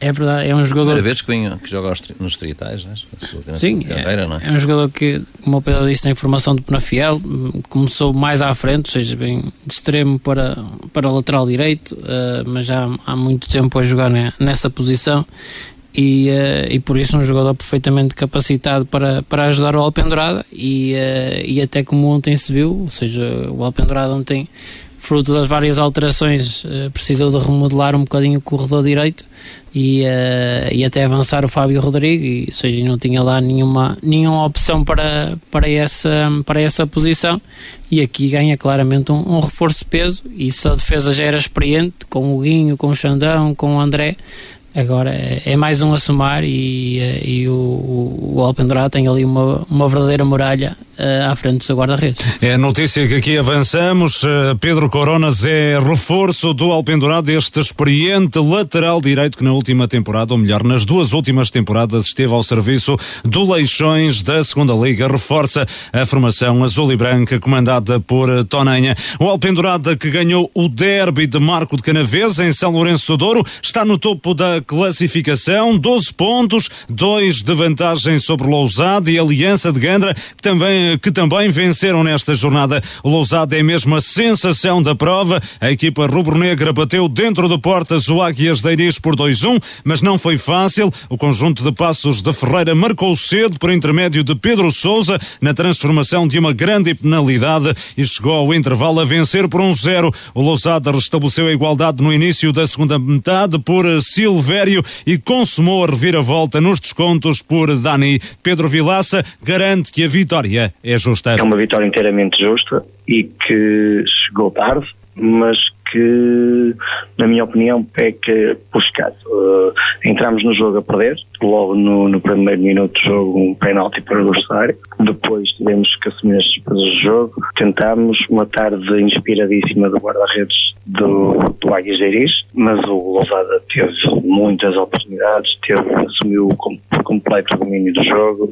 Speaker 9: É verdade, é um jogador.
Speaker 8: Primeira vez que, vem, que joga nos tritais, né?
Speaker 9: Sim, carreira, é, é? é, um jogador que, como o Pedro disse, tem formação de Penafiel, começou mais à frente, ou seja, bem de extremo para, para lateral direito, uh, mas já há muito tempo a jogar nessa posição e, uh, e por isso um jogador perfeitamente capacitado para, para ajudar o Alpendurada e, uh, e até como ontem se viu, ou seja, o Alpendurada ontem fruto das várias alterações, uh, precisou de remodelar um bocadinho o corredor direito e, uh, e até avançar o Fábio Rodrigo, e, ou seja, não tinha lá nenhuma, nenhuma opção para, para, essa, para essa posição. E aqui ganha claramente um, um reforço de peso. E se a defesa já era experiente, com o Guinho, com o Xandão, com o André, Agora é, é mais um a somar e, eh, e o, o Alpendurá tem ali uma, uma verdadeira muralha à frente do seu guarda-redes.
Speaker 1: É a notícia que aqui avançamos. Uh, Pedro Coronas é reforço do Alpendurá deste experiente lateral direito que na última temporada, ou melhor, nas duas últimas temporadas, esteve ao serviço do Leixões da segunda Liga. Reforça a formação azul e branca comandada por Tonanha. O Alpendurada que ganhou o derby de Marco de Canaves em São Lourenço do Douro está no topo da classificação, 12 pontos, 2 de vantagem sobre Lousada e Aliança de Gandra, que também, que também venceram nesta jornada. O Lousada é mesmo a sensação da prova. A equipa rubro-negra bateu dentro de portas o Águias de Iris por 2-1, mas não foi fácil. O conjunto de passos de Ferreira marcou cedo por intermédio de Pedro Souza na transformação de uma grande penalidade e chegou ao intervalo a vencer por 1-0. O Lousada restabeleceu a igualdade no início da segunda metade por Silva e consumou a reviravolta nos descontos por Dani. Pedro Vilaça garante que a vitória é justa.
Speaker 3: É uma vitória inteiramente justa e que chegou tarde, mas que, na minha opinião, peca por escasso. Uh, entramos no jogo a perder, logo no, no primeiro minuto do jogo, um penalti para o adversário. Depois tivemos que assumir as despesas do jogo. Tentámos uma tarde inspiradíssima do guarda-redes do, do de Iris, mas o Lousada teve muitas oportunidades, teve, assumiu por completo o domínio do jogo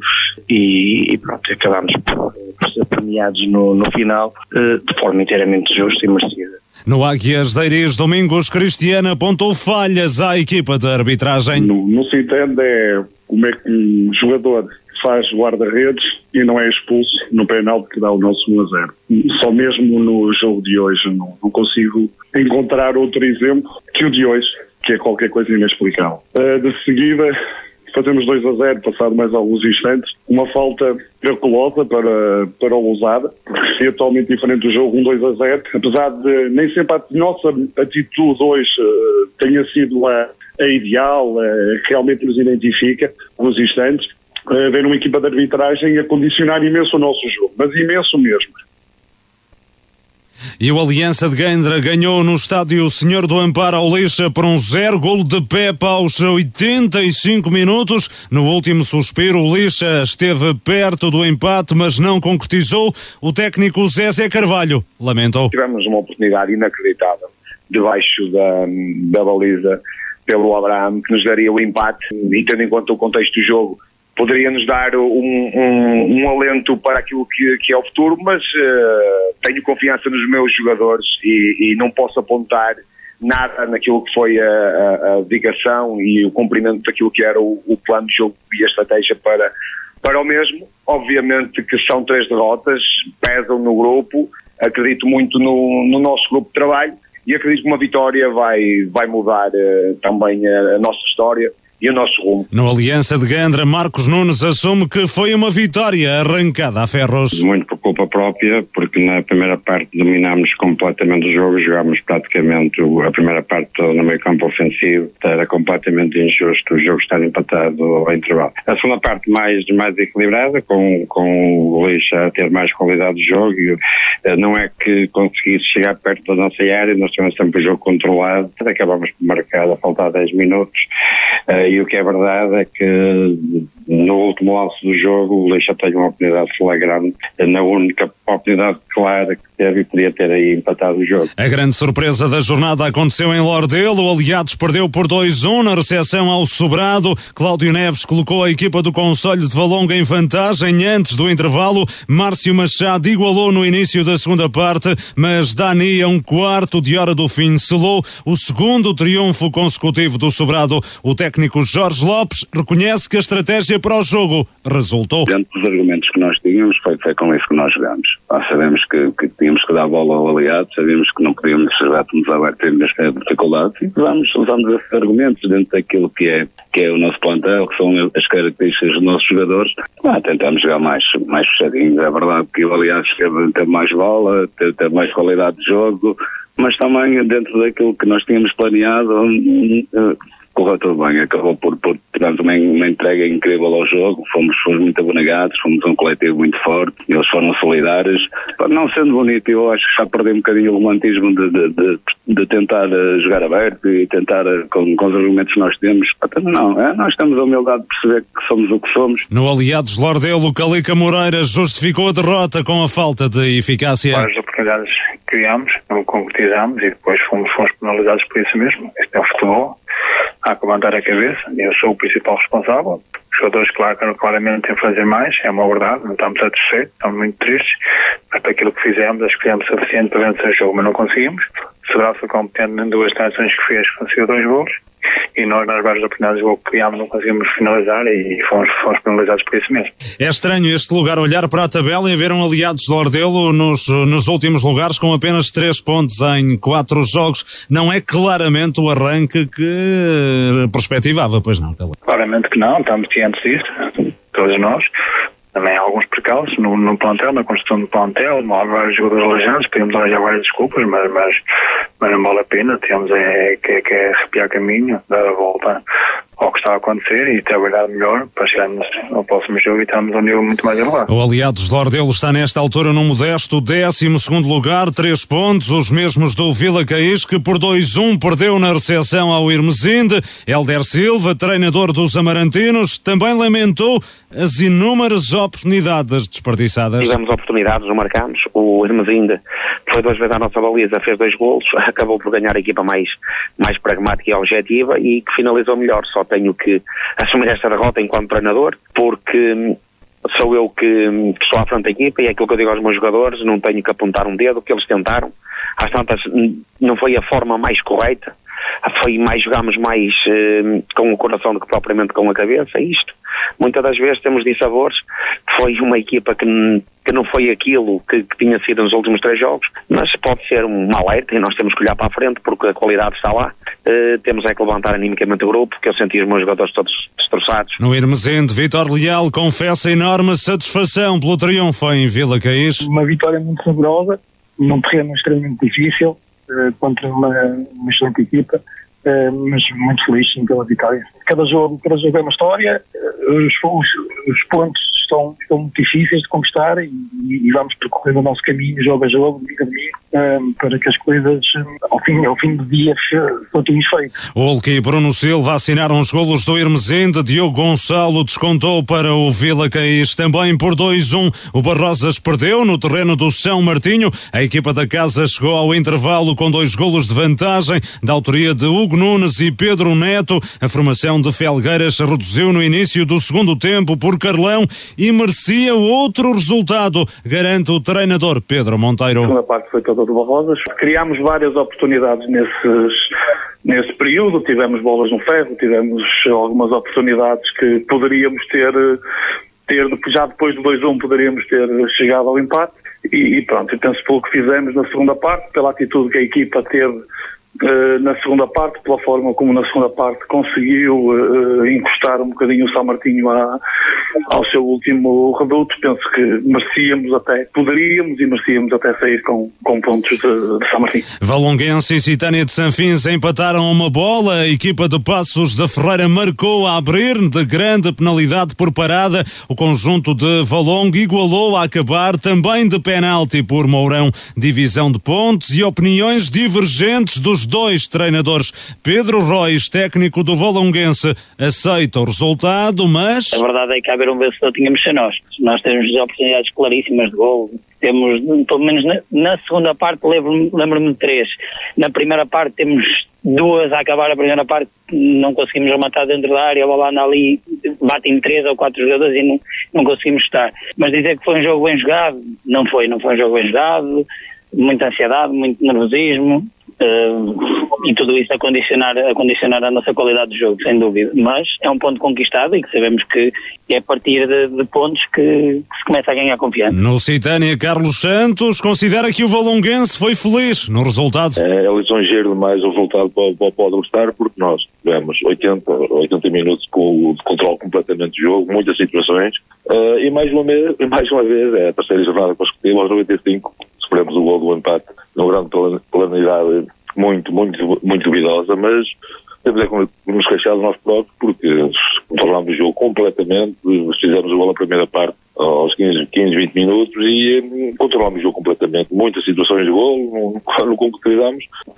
Speaker 3: e, e pronto, acabámos por, por ser premiados no, no final uh, de forma inteiramente justa e merecida.
Speaker 1: No Águias de Iris, Domingos Cristiano apontou falhas à equipa de arbitragem.
Speaker 12: Não, não se entende é como é que um jogador faz guarda-redes e não é expulso no penal que dá o nosso 1 a 0. Só mesmo no jogo de hoje não, não consigo encontrar outro exemplo que o de hoje, que é qualquer coisa inexplicável. Uh, de seguida, fazemos 2 a 0, passado mais alguns instantes. Uma falta miraculosa para, para o Lousada, que é totalmente diferente do jogo, um 2 a 0. Apesar de nem sempre a nossa atitude hoje uh, tenha sido a, a ideal, uh, realmente nos identifica, alguns instantes, uh, ver uma equipa de arbitragem a condicionar imenso o nosso jogo, mas imenso mesmo.
Speaker 1: E o Aliança de Gendra ganhou no estádio Senhor do Amparo ao Lixa por um zero, golo de Pepe aos 85 minutos. No último suspiro, o Lixa esteve perto do empate, mas não concretizou. O técnico Zé Carvalho lamentou.
Speaker 13: Tivemos uma oportunidade inacreditável debaixo da, da baliza pelo Abraham, que nos daria o empate, e tendo em conta o contexto do jogo, poderia nos dar um, um, um, alento para aquilo que, que, é o futuro, mas uh, tenho confiança nos meus jogadores e, e, não posso apontar nada naquilo que foi a, a, a, dedicação e o cumprimento daquilo que era o, o, plano de jogo e a estratégia para, para o mesmo. Obviamente que são três derrotas, pesam no grupo, acredito muito no, no nosso grupo de trabalho e acredito que uma vitória vai, vai mudar uh, também a, a nossa história e o nosso rumo.
Speaker 1: No Aliança de Gandra, Marcos Nunes assume que foi uma vitória arrancada a ferros.
Speaker 14: Muito por culpa própria, porque na primeira parte dominámos completamente o jogo, jogámos praticamente a primeira parte no meio campo ofensivo, era completamente injusto o jogo estar empatado ao intervalo. A segunda parte mais, mais equilibrada, com, com o Luís a ter mais qualidade de jogo, e, eh, não é que conseguisse chegar perto da nossa área, nós tivemos sempre o jogo controlado, acabámos por marcar a faltar 10 minutos, eh, e o que é verdade é que no último lance do jogo o Leixa tem uma oportunidade flagrante, na única oportunidade clara que teve e podia ter aí empatado o jogo.
Speaker 1: A grande surpresa da jornada aconteceu em Lordelo, o Aliados perdeu por 2-1 na recepção ao Sobrado, Cláudio Neves colocou a equipa do Conselho de Valonga em vantagem antes do intervalo, Márcio Machado igualou no início da segunda parte, mas Dani a um quarto de hora do fim selou o segundo triunfo consecutivo do Sobrado. O técnico Jorge Lopes reconhece que a estratégia para o jogo resultou.
Speaker 15: Dentro dos argumentos que nós tínhamos, foi, foi com isso que nós jogamos. Nós sabemos que, que tínhamos que dar bola ao aliado, sabíamos que não podíamos ser abertos ter dificuldades e usamos, usamos esses argumentos dentro daquilo que é, que é o nosso plantel, que são as características dos nossos jogadores. Ah, tentamos jogar mais, mais fechadinhos. É verdade que o aliado teve mais bola, teve mais qualidade de jogo, mas também dentro daquilo que nós tínhamos planeado, hum, hum, correu tudo bem, acabou por, por tivemos uma, uma entrega incrível ao jogo, fomos, fomos muito abonegados, fomos um coletivo muito forte, eles foram solidários, não sendo bonito, eu acho que já perdi um bocadinho o romantismo de, de, de, de tentar uh, jogar aberto e tentar uh, com, com, os argumentos que nós temos, não, é, nós temos a humildade de perceber que somos o que somos.
Speaker 1: No Aliados Lordelo, Calica Moreira justificou a derrota com a falta de eficácia.
Speaker 16: Várias oportunidades criámos, não concretizamos e depois fomos, fomos penalizados por isso mesmo, este é o futebol que levantar a cabeça, eu sou o principal responsável. Os jogadores, claro, claramente têm que fazer mais, é uma verdade, não estamos satisfeitos, estamos muito tristes, mas para aquilo que fizemos, acho que fizemos suficiente para vencer o jogo, mas não conseguimos. O Sobral foi competente em duas transações que fez, conseguiu dois gols e nós nas várias oportunidades de gol que criámos não conseguimos finalizar e fomos, fomos penalizados por isso mesmo.
Speaker 1: É estranho este lugar olhar para a tabela e ver um aliados de Lordelo nos, nos últimos lugares com apenas três pontos em quatro jogos. Não é claramente o arranque que perspectivava, pois não, Tela?
Speaker 16: Claramente que não, estamos cientes disso, todos nós. Também há alguns percalços no, no plantel, na construção do plantel, há vários jogadores aleijados, podemos dar já várias desculpas, mas, mas, mas não vale a pena, temos é, que, que é arrepiar caminho, dar a volta ao que está a acontecer e trabalhar melhor para chegarmos ao próximo jogo e estarmos a um nível muito mais elevado.
Speaker 1: O Aliados de Lordelo está nesta altura no modesto 12 lugar, três pontos, os mesmos do Vila Caís, que por 2-1 perdeu na recepção ao Irmesinde. Helder Silva, treinador dos Amarantinos, também lamentou as inúmeras oportunidades desperdiçadas.
Speaker 17: Tivemos oportunidades, não marcamos. O Hermesinde foi duas vezes à nossa baliza, fez dois golos, (laughs) acabou por ganhar a equipa mais, mais pragmática e objetiva e que finalizou melhor. Só tenho que assumir esta derrota enquanto treinador, porque hum, sou eu que, hum, que estou à frente da equipa e é aquilo que eu digo aos meus jogadores, não tenho que apontar um dedo, que eles tentaram. Às tantas, hum, não foi a forma mais correta,
Speaker 18: foi mais, jogámos mais eh, com o coração do que propriamente com a cabeça, isto. Muitas das vezes temos dissabores, foi uma equipa que, que não foi aquilo que, que, tinha sido nos últimos três jogos, mas pode ser um alerta e nós temos que olhar para a frente porque a qualidade está lá. Uh, temos é que levantar animicamente o grupo, que eu senti os meus jogadores todos destroçados.
Speaker 1: No Hermesende, Vitor Leal confessa enorme satisfação pelo triunfo em Vila Caís.
Speaker 19: Uma vitória muito saborosa, num terreno extremamente difícil, uh, contra uma, uma excelente equipa. Uh, mas muito feliz sim, pela vitória. Cada jogo, cada jogo é uma história, os, os, os pontos estão, estão muito difíceis de conquistar e, e, vamos percorrendo o nosso caminho, jogo a jogo, a um, para que as coisas, ao fim, ao fim do dia, continuem feitas.
Speaker 1: Olque e Bruno Silva assinaram os golos do Hermesende, Diogo Gonçalo descontou para o Vila Caís também por 2-1. O Barrosas perdeu no terreno do São Martinho. A equipa da casa chegou ao intervalo com dois golos de vantagem, da autoria de Hugo Nunes e Pedro Neto. A formação de Felgueiras reduziu no início do segundo tempo por Carlão merecia outro resultado, garante o treinador Pedro Monteiro. A
Speaker 20: segunda parte foi toda do Barrosas. Criámos várias oportunidades nesses, nesse período, tivemos bolas no ferro, tivemos algumas oportunidades que poderíamos ter, ter já depois do 2-1 poderíamos ter chegado ao empate e, e pronto, eu penso pelo que fizemos na segunda parte, pela atitude que a equipa teve na segunda parte, pela forma como na segunda parte conseguiu uh, encostar um bocadinho o São Martinho à, ao seu último reduto, penso que merecíamos até, poderíamos e merecíamos até sair com, com pontos de, de São Martinho.
Speaker 1: Valonguense e Citânia de Sanfins empataram uma bola, a equipa de Passos da Ferreira marcou a abrir de grande penalidade por parada, o conjunto de Valongo igualou a acabar também de penalti por Mourão, divisão de pontos e opiniões divergentes dos dois treinadores. Pedro Rois, técnico do Valonguense, aceita o resultado, mas.
Speaker 21: A verdade é que haver um vencedor tínhamos ser nós. Nós temos oportunidades claríssimas de gol. Temos, pelo menos na, na segunda parte, lembro-me lembro de três. Na primeira parte temos duas a acabar a primeira parte, não conseguimos rematar dentro da área, a bola anda ali, em três ou quatro jogadores e não, não conseguimos estar. Mas dizer que foi um jogo bem jogado, não foi, não foi um jogo bem jogado, muita ansiedade, muito nervosismo, Uh, e tudo isso a condicionar, a condicionar a nossa qualidade de jogo, sem dúvida. Mas é um ponto conquistado e que sabemos que é a partir de, de pontos que, que, se começa a ganhar confiança.
Speaker 1: No Citânia, Carlos Santos considera que o Valonguense foi feliz no resultado.
Speaker 22: É, é lisonjeiro demais o resultado para, para, para o adversário, porque nós tivemos 80, 80 minutos com o controle completamente do jogo, muitas situações, uh, e mais uma, vez, mais uma vez, é a terceira jornada consecutiva, aos 95, sofremos o gol do empate uma grande planidade muito, muito, muito duvidosa, mas temos é que nos queixar de nós próprios porque controlámos o jogo completamente, fizemos o gol na primeira parte aos 15, 15 20 minutos e hum, controlámos o jogo completamente. Muitas situações de gol, não, não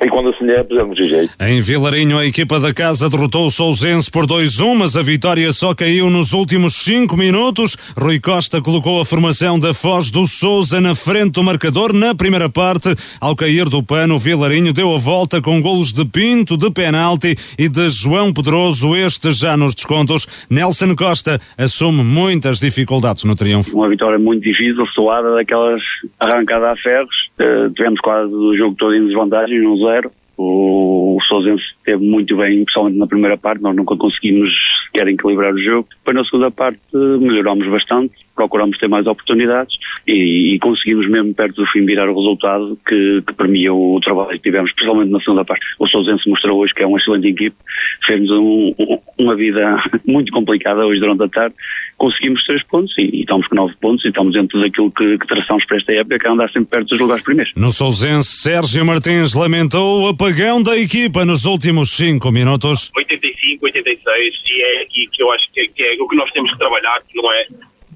Speaker 22: e quando é, pusemos de jeito.
Speaker 1: Em Vilarinho, a equipa da casa derrotou o Sousense por 2-1, mas a vitória só caiu nos últimos 5 minutos. Rui Costa colocou a formação da Foz do Souza na frente do marcador na primeira parte. Ao cair do pano, o Vilarinho deu a volta com golos de Pinto, de penalti e de João Pedroso, este já nos descontos. Nelson Costa assume muitas dificuldades no triunfo.
Speaker 23: Uma vitória muito difícil, soada, daquelas arrancadas a ferros. Uh, tivemos quase o jogo todo em desvantagem, 1-0. O, o Sousense esteve muito bem, principalmente na primeira parte, nós nunca conseguimos sequer equilibrar o jogo. Depois na segunda parte melhoramos bastante, procuramos ter mais oportunidades e, e, conseguimos mesmo perto do fim virar o resultado que, que permitiu o trabalho que tivemos, principalmente na segunda parte. O Sousense mostrou hoje que é uma excelente equipe, fez-nos um, um, uma vida (laughs) muito complicada hoje durante a tarde, conseguimos três pontos e, e estamos com nove pontos e estamos dentro daquilo que, que traçamos para esta época, que é andar sempre perto dos lugares primeiros.
Speaker 1: No Sousense, Sérgio Martins lamentou o apagão da equipa nos últimos cinco minutos.
Speaker 24: 85, 86 e é aqui que eu acho que, que é o que nós temos que trabalhar, que não é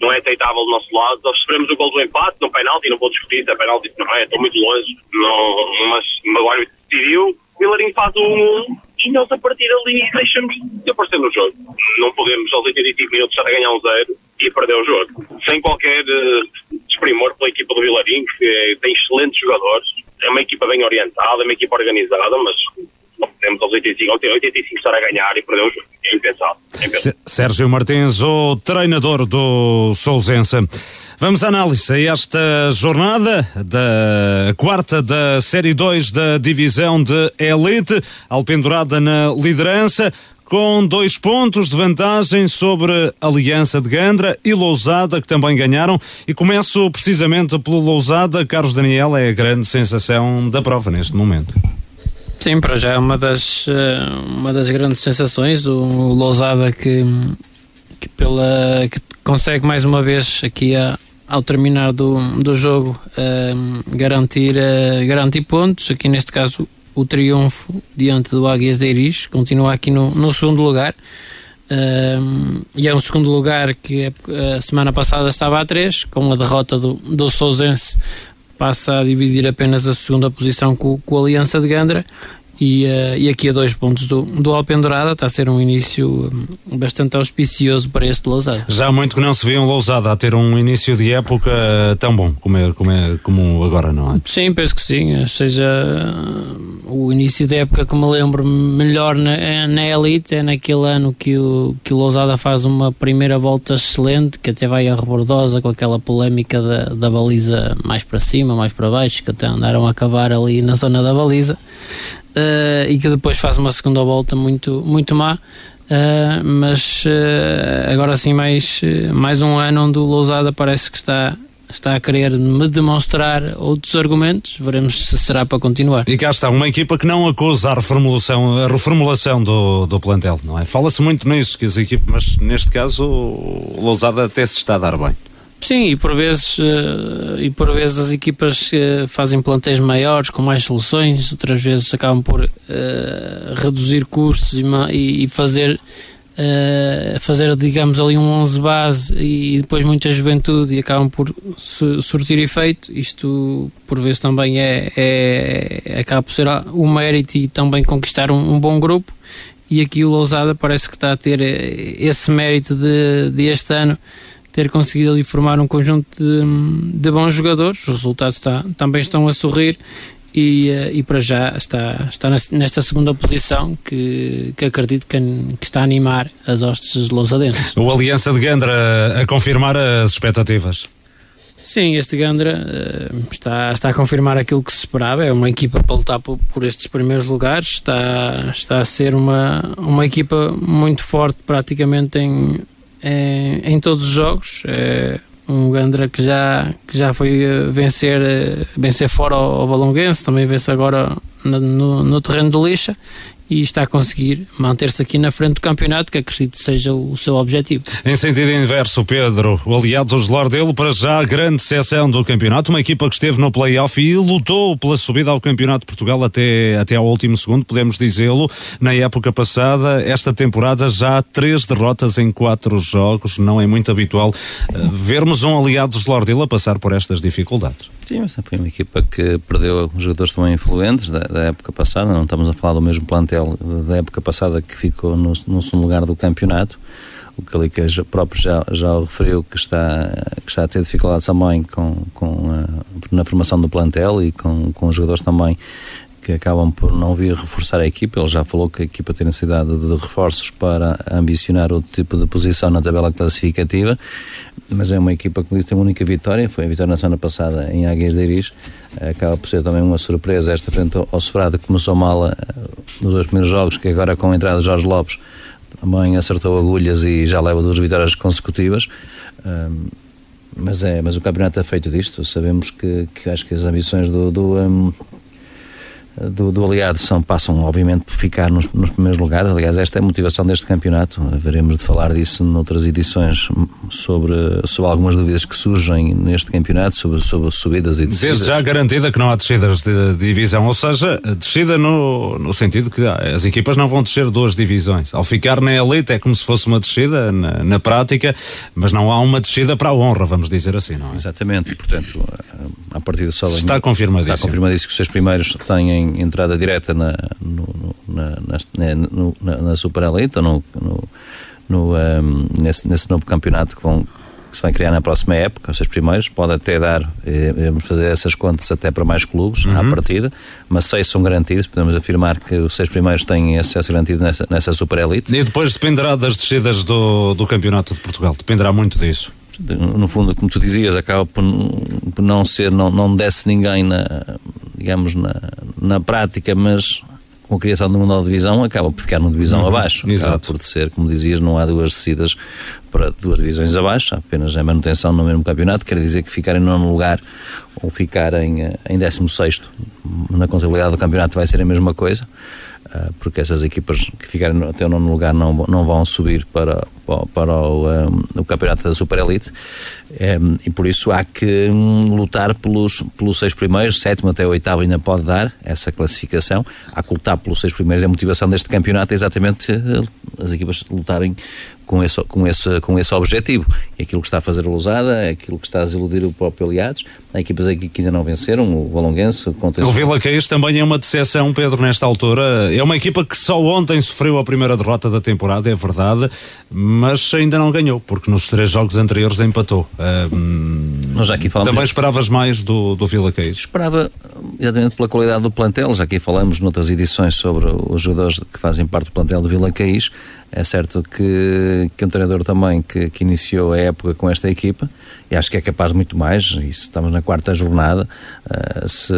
Speaker 24: não é aceitável do nosso lado. Nós sofremos o gol do empate, no penalti, não vou discutir se é penalti, não é, estou muito longe, não, mas, mas o árbitro decidiu. O Vilarinho faz 1 e nós a partir dali deixamos de aparecer no jogo. Não podemos aos 85 minutos estar a ganhar um zero e perder o jogo. Sem qualquer uh, desprimor pela equipa do Vilarinho, que tem excelentes jogadores, é uma equipa bem orientada, é uma equipa organizada, mas não podemos aos 85, 85 estar a ganhar e perder o jogo. É impensável. É impensável.
Speaker 1: Sérgio Martins, o treinador do Sousense. Vamos à análise a esta jornada da quarta da Série 2 da Divisão de Elite, alpendurada na liderança com dois pontos de vantagem sobre Aliança de Gandra e Lousada, que também ganharam. E começo precisamente pelo Lousada. Carlos Daniel é a grande sensação da prova neste momento.
Speaker 9: Sim, para já é uma das, eh, uma das grandes sensações. O Lousada que, que, pela, que consegue mais uma vez aqui a, ao terminar do, do jogo uh, garantir, uh, garantir pontos. Aqui neste caso o triunfo diante do Águias de Iris, continua aqui no, no segundo lugar. Um, e é um segundo lugar que a semana passada estava a 3, com a derrota do, do Sousense passa a dividir apenas a segunda posição com, com a Aliança de Gandra e, uh, e aqui a dois pontos do, do Alpendurada está a ser um início hum, bastante auspicioso para este Lousada.
Speaker 1: Já há muito que não se vê um Lousada a ter um início de época tão bom como, é, como, é, como agora, não é?
Speaker 9: Sim, penso que sim. Seja o início de época que me lembro melhor na, na Elite é naquele ano que o, que o Lousada faz uma primeira volta excelente, que até vai a rebordosa com aquela polémica da, da baliza mais para cima, mais para baixo, que até andaram a acabar ali na zona da baliza uh, e que depois faz uma segunda volta muito, muito má. Uh, mas uh, agora sim mais, mais um ano onde o Lousada parece que está está a querer me demonstrar outros argumentos, veremos se será para continuar.
Speaker 1: E cá está, uma equipa que não acusa a reformulação, a reformulação do, do plantel, não é? Fala-se muito nisso, que as equipas, mas neste caso o Lousada até se está a dar bem.
Speaker 9: Sim, e por vezes, uh, e por vezes as equipas uh, fazem plantéis maiores, com mais soluções, outras vezes acabam por uh, reduzir custos e, e fazer, fazer, digamos, ali um 11 base e, depois muita juventude e acabam por su surtir efeito. Isto, por vezes, também é, é, acaba por ser o mérito e também conquistar um, um bom grupo. E aqui o Lousada parece que está a ter esse mérito de, de este ano ter conseguido ali formar um conjunto de, de bons jogadores. Os resultados está, também estão a sorrir e, eh, e para já está, está nesta segunda posição que, que acredito que, que está a animar as hostes lousadenses.
Speaker 1: O Aliança de Gandra a confirmar as expectativas.
Speaker 9: Sim, este Gandra uh, está, está a confirmar aquilo que se esperava. É uma equipa para lutar por, por, estes primeiros lugares. Está, está a ser uma, uma equipa muito forte, praticamente em é, em todos os jogos. É um Gandra que já, que já foi eh, vencer, eh, vencer fora ao, Valonguense, também vence agora no, no terreno do Lixa e está a conseguir manter-se aqui na frente do campeonato, que acredito seja o seu objetivo.
Speaker 1: Em sentido inverso, Pedro, o aliado dos Lordelo para já a grande seção do campeonato, uma equipa que esteve no play-off e lutou pela subida ao Campeonato de Portugal até, até ao último segundo, podemos dizê-lo. Na época passada, esta temporada já há três derrotas em quatro jogos, não é muito habitual uh, vermos um aliado dos Lordelo a passar por estas dificuldades.
Speaker 8: Sim, foi uma equipa que perdeu jogadores também influentes da, da, época passada, não estamos a falar do mesmo plantel da época passada que ficou no, no segundo lugar do campeonato. O Calica próprio já, já o referiu que está, que está a ter dificuldades também com, com a, na formação do plantel e com, com os jogadores também que acabam por não vir reforçar a equipa. Ele já falou que a equipa tem necessidade de reforços para ambicionar outro tipo de posição na tabela classificativa, mas é uma equipa que tem uma única vitória, foi a vitória na semana passada em Águias de Iris. Acaba por ser também uma surpresa esta frente ao Sobrado, que começou mal eh, nos dois primeiros jogos, que agora com a entrada de Jorge Lopes também acertou agulhas e já leva duas vitórias consecutivas. mas é, mas o campeonato é feito disto. Sabemos que, que acho que as ambições do, do um, do, do aliado são, passam, obviamente, por ficar nos, nos, primeiros lugares. Aliás, esta é a motivação deste campeonato. Veremos de falar disso noutras edições sobre, sobre algumas dúvidas que surgem neste campeonato, sobre, sobre subidas e descidas.
Speaker 1: Desde já garantida que não há descidas de divisão, ou seja, descida no, no sentido que as equipas não vão descer duas divisões. Ao ficar na elite é como se fosse uma descida na, na prática, mas não há uma descida para a honra, vamos dizer assim, não é?
Speaker 8: Exatamente, portanto, a partir do só
Speaker 1: Está confirmadíssimo.
Speaker 8: Está confirmadíssimo que os seus primeiros têm entrada direta na, no, na, na, no, na, na Super Elite, no, no, no um, nesse, nesse novo campeonato que vão que se vai criar na próxima época, os seus primeiros, pode até dar, eh, vamos fazer essas contas até para mais clubes uhum. à partida, mas seis são garantidos, podemos afirmar que os seis primeiros têm acesso garantido nessa, nessa super elite.
Speaker 1: E depois dependerá das descidas do, do campeonato de Portugal, dependerá muito disso.
Speaker 8: No fundo, como tu dizias, acaba por, por não ser, não, não desce ninguém na, digamos, na, na prática, mas com a criação de uma nova divisão acaba por ficar numa divisão uhum, abaixo. Exato. por ser, como dizias, não há duas descidas para duas divisões abaixo, apenas a manutenção no mesmo campeonato, quer dizer que ficar em nono lugar ou ficar em, eh, em décimo sexto na contabilidade do campeonato vai ser a mesma coisa. Ah, porque essas equipas que ficarem até o nono lugar não, não vão subir para, para o, um, o campeonato da Super Elite um, e por isso há que um, lutar pelos, pelos seis primeiros, sétimo até oitavo ainda pode dar essa classificação, há que lutar pelos seis primeiros, a motivação deste campeonato é exatamente eh, as equipas lutarem com esse, com esse, com esse objetivo. E aquilo que está a fazer a Lousada, é aquilo que está a desiludir o próprio Aliados, há equipas aqui que ainda não venceram, o Valonguense contra...
Speaker 1: O Vila Caís também é uma decepção, Pedro, nesta altura. É uma equipa que só ontem sofreu a primeira derrota da temporada, é verdade, mas ainda não ganhou, porque nos três jogos anteriores empatou.
Speaker 8: Nós já aqui falamos...
Speaker 1: Também esperavas mais do, do Vila Caís?
Speaker 8: Esperava, exatamente pela qualidade do plantel, já aqui falamos noutras edições sobre os jogadores que fazem parte do plantel do Vila Caís, é certo que, que um treinador também que, que iniciou a época com esta equipa e acho que é capaz de muito mais. E se estamos na quarta jornada, uh, se,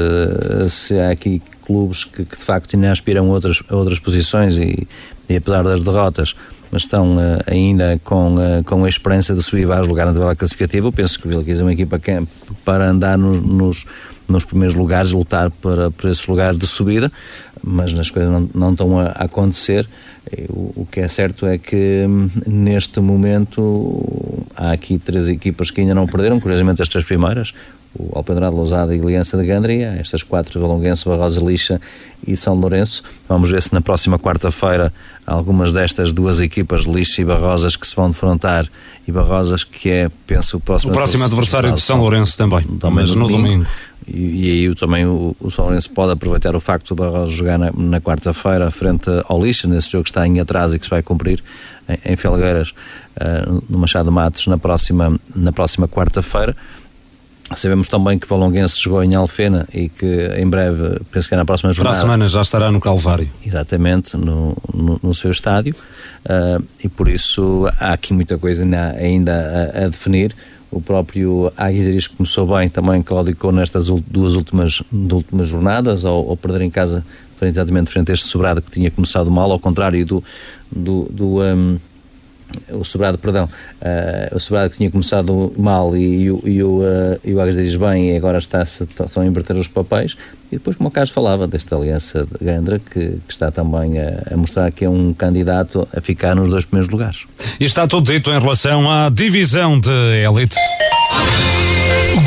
Speaker 8: se há aqui clubes que, que, de facto ainda aspiram a outras, a outras posições e, e apesar das derrotas mas estão uh, ainda com, uh, com a esperança de subir vários lugares na tabela classificativa. Eu penso que o Vila é uma equipa que, é para andar nos, nos, nos, primeiros lugares, lutar para, para esses lugares de subida, mas as coisas não, não estão a acontecer. O, o, que é certo é que hum, neste momento há aqui três equipas que ainda não perderam, curiosamente as três primeiras, o Alpendrado, Lousada e Aliança de Gandria, estas quatro, Valonguense, Barrosa Lixa e São Lourenço. Vamos ver se na próxima quarta-feira algumas destas duas equipas, Lixa e Barrosas, que se vão defrontar e Barrosas, que é, penso, o próximo...
Speaker 1: O próximo adversário de São Lourenço também, também no domingo. domingo.
Speaker 8: E, e, aí também o, o São Lourenço pode aproveitar o facto do Barroso jogar na, na quarta-feira frente ao Lixa, nesse jogo que está em atraso e que se vai cumprir em, em Felgueiras, uh, no Machado Matos, na próxima, na próxima quarta-feira. Sabemos também que Valonguense jogou em Alfena e que em breve, penso que é na próxima jornada.
Speaker 1: Para a semana já estará no Calvário.
Speaker 8: Exatamente, no, no, no seu estádio. Uh, e por isso há aqui muita coisa ainda, ainda a, a definir. O próprio Aguilaris começou bem, também claudicou nestas duas últimas, últimas jornadas, ao, ao perder em casa frente, exatamente frente a este sobrado que tinha começado mal, ao contrário do, do, do um, o Sobrado, perdão, uh, o Sobrado que tinha começado mal e, e, e o, uh, e o Águas diz bem e agora está-se estão a inverter os papéis. E depois, como o Carlos falava, desta aliança de Gandra, que, que está também a, a, mostrar que é um candidato a ficar nos dois primeiros lugares.
Speaker 1: E está tudo dito em relação à divisão de elite.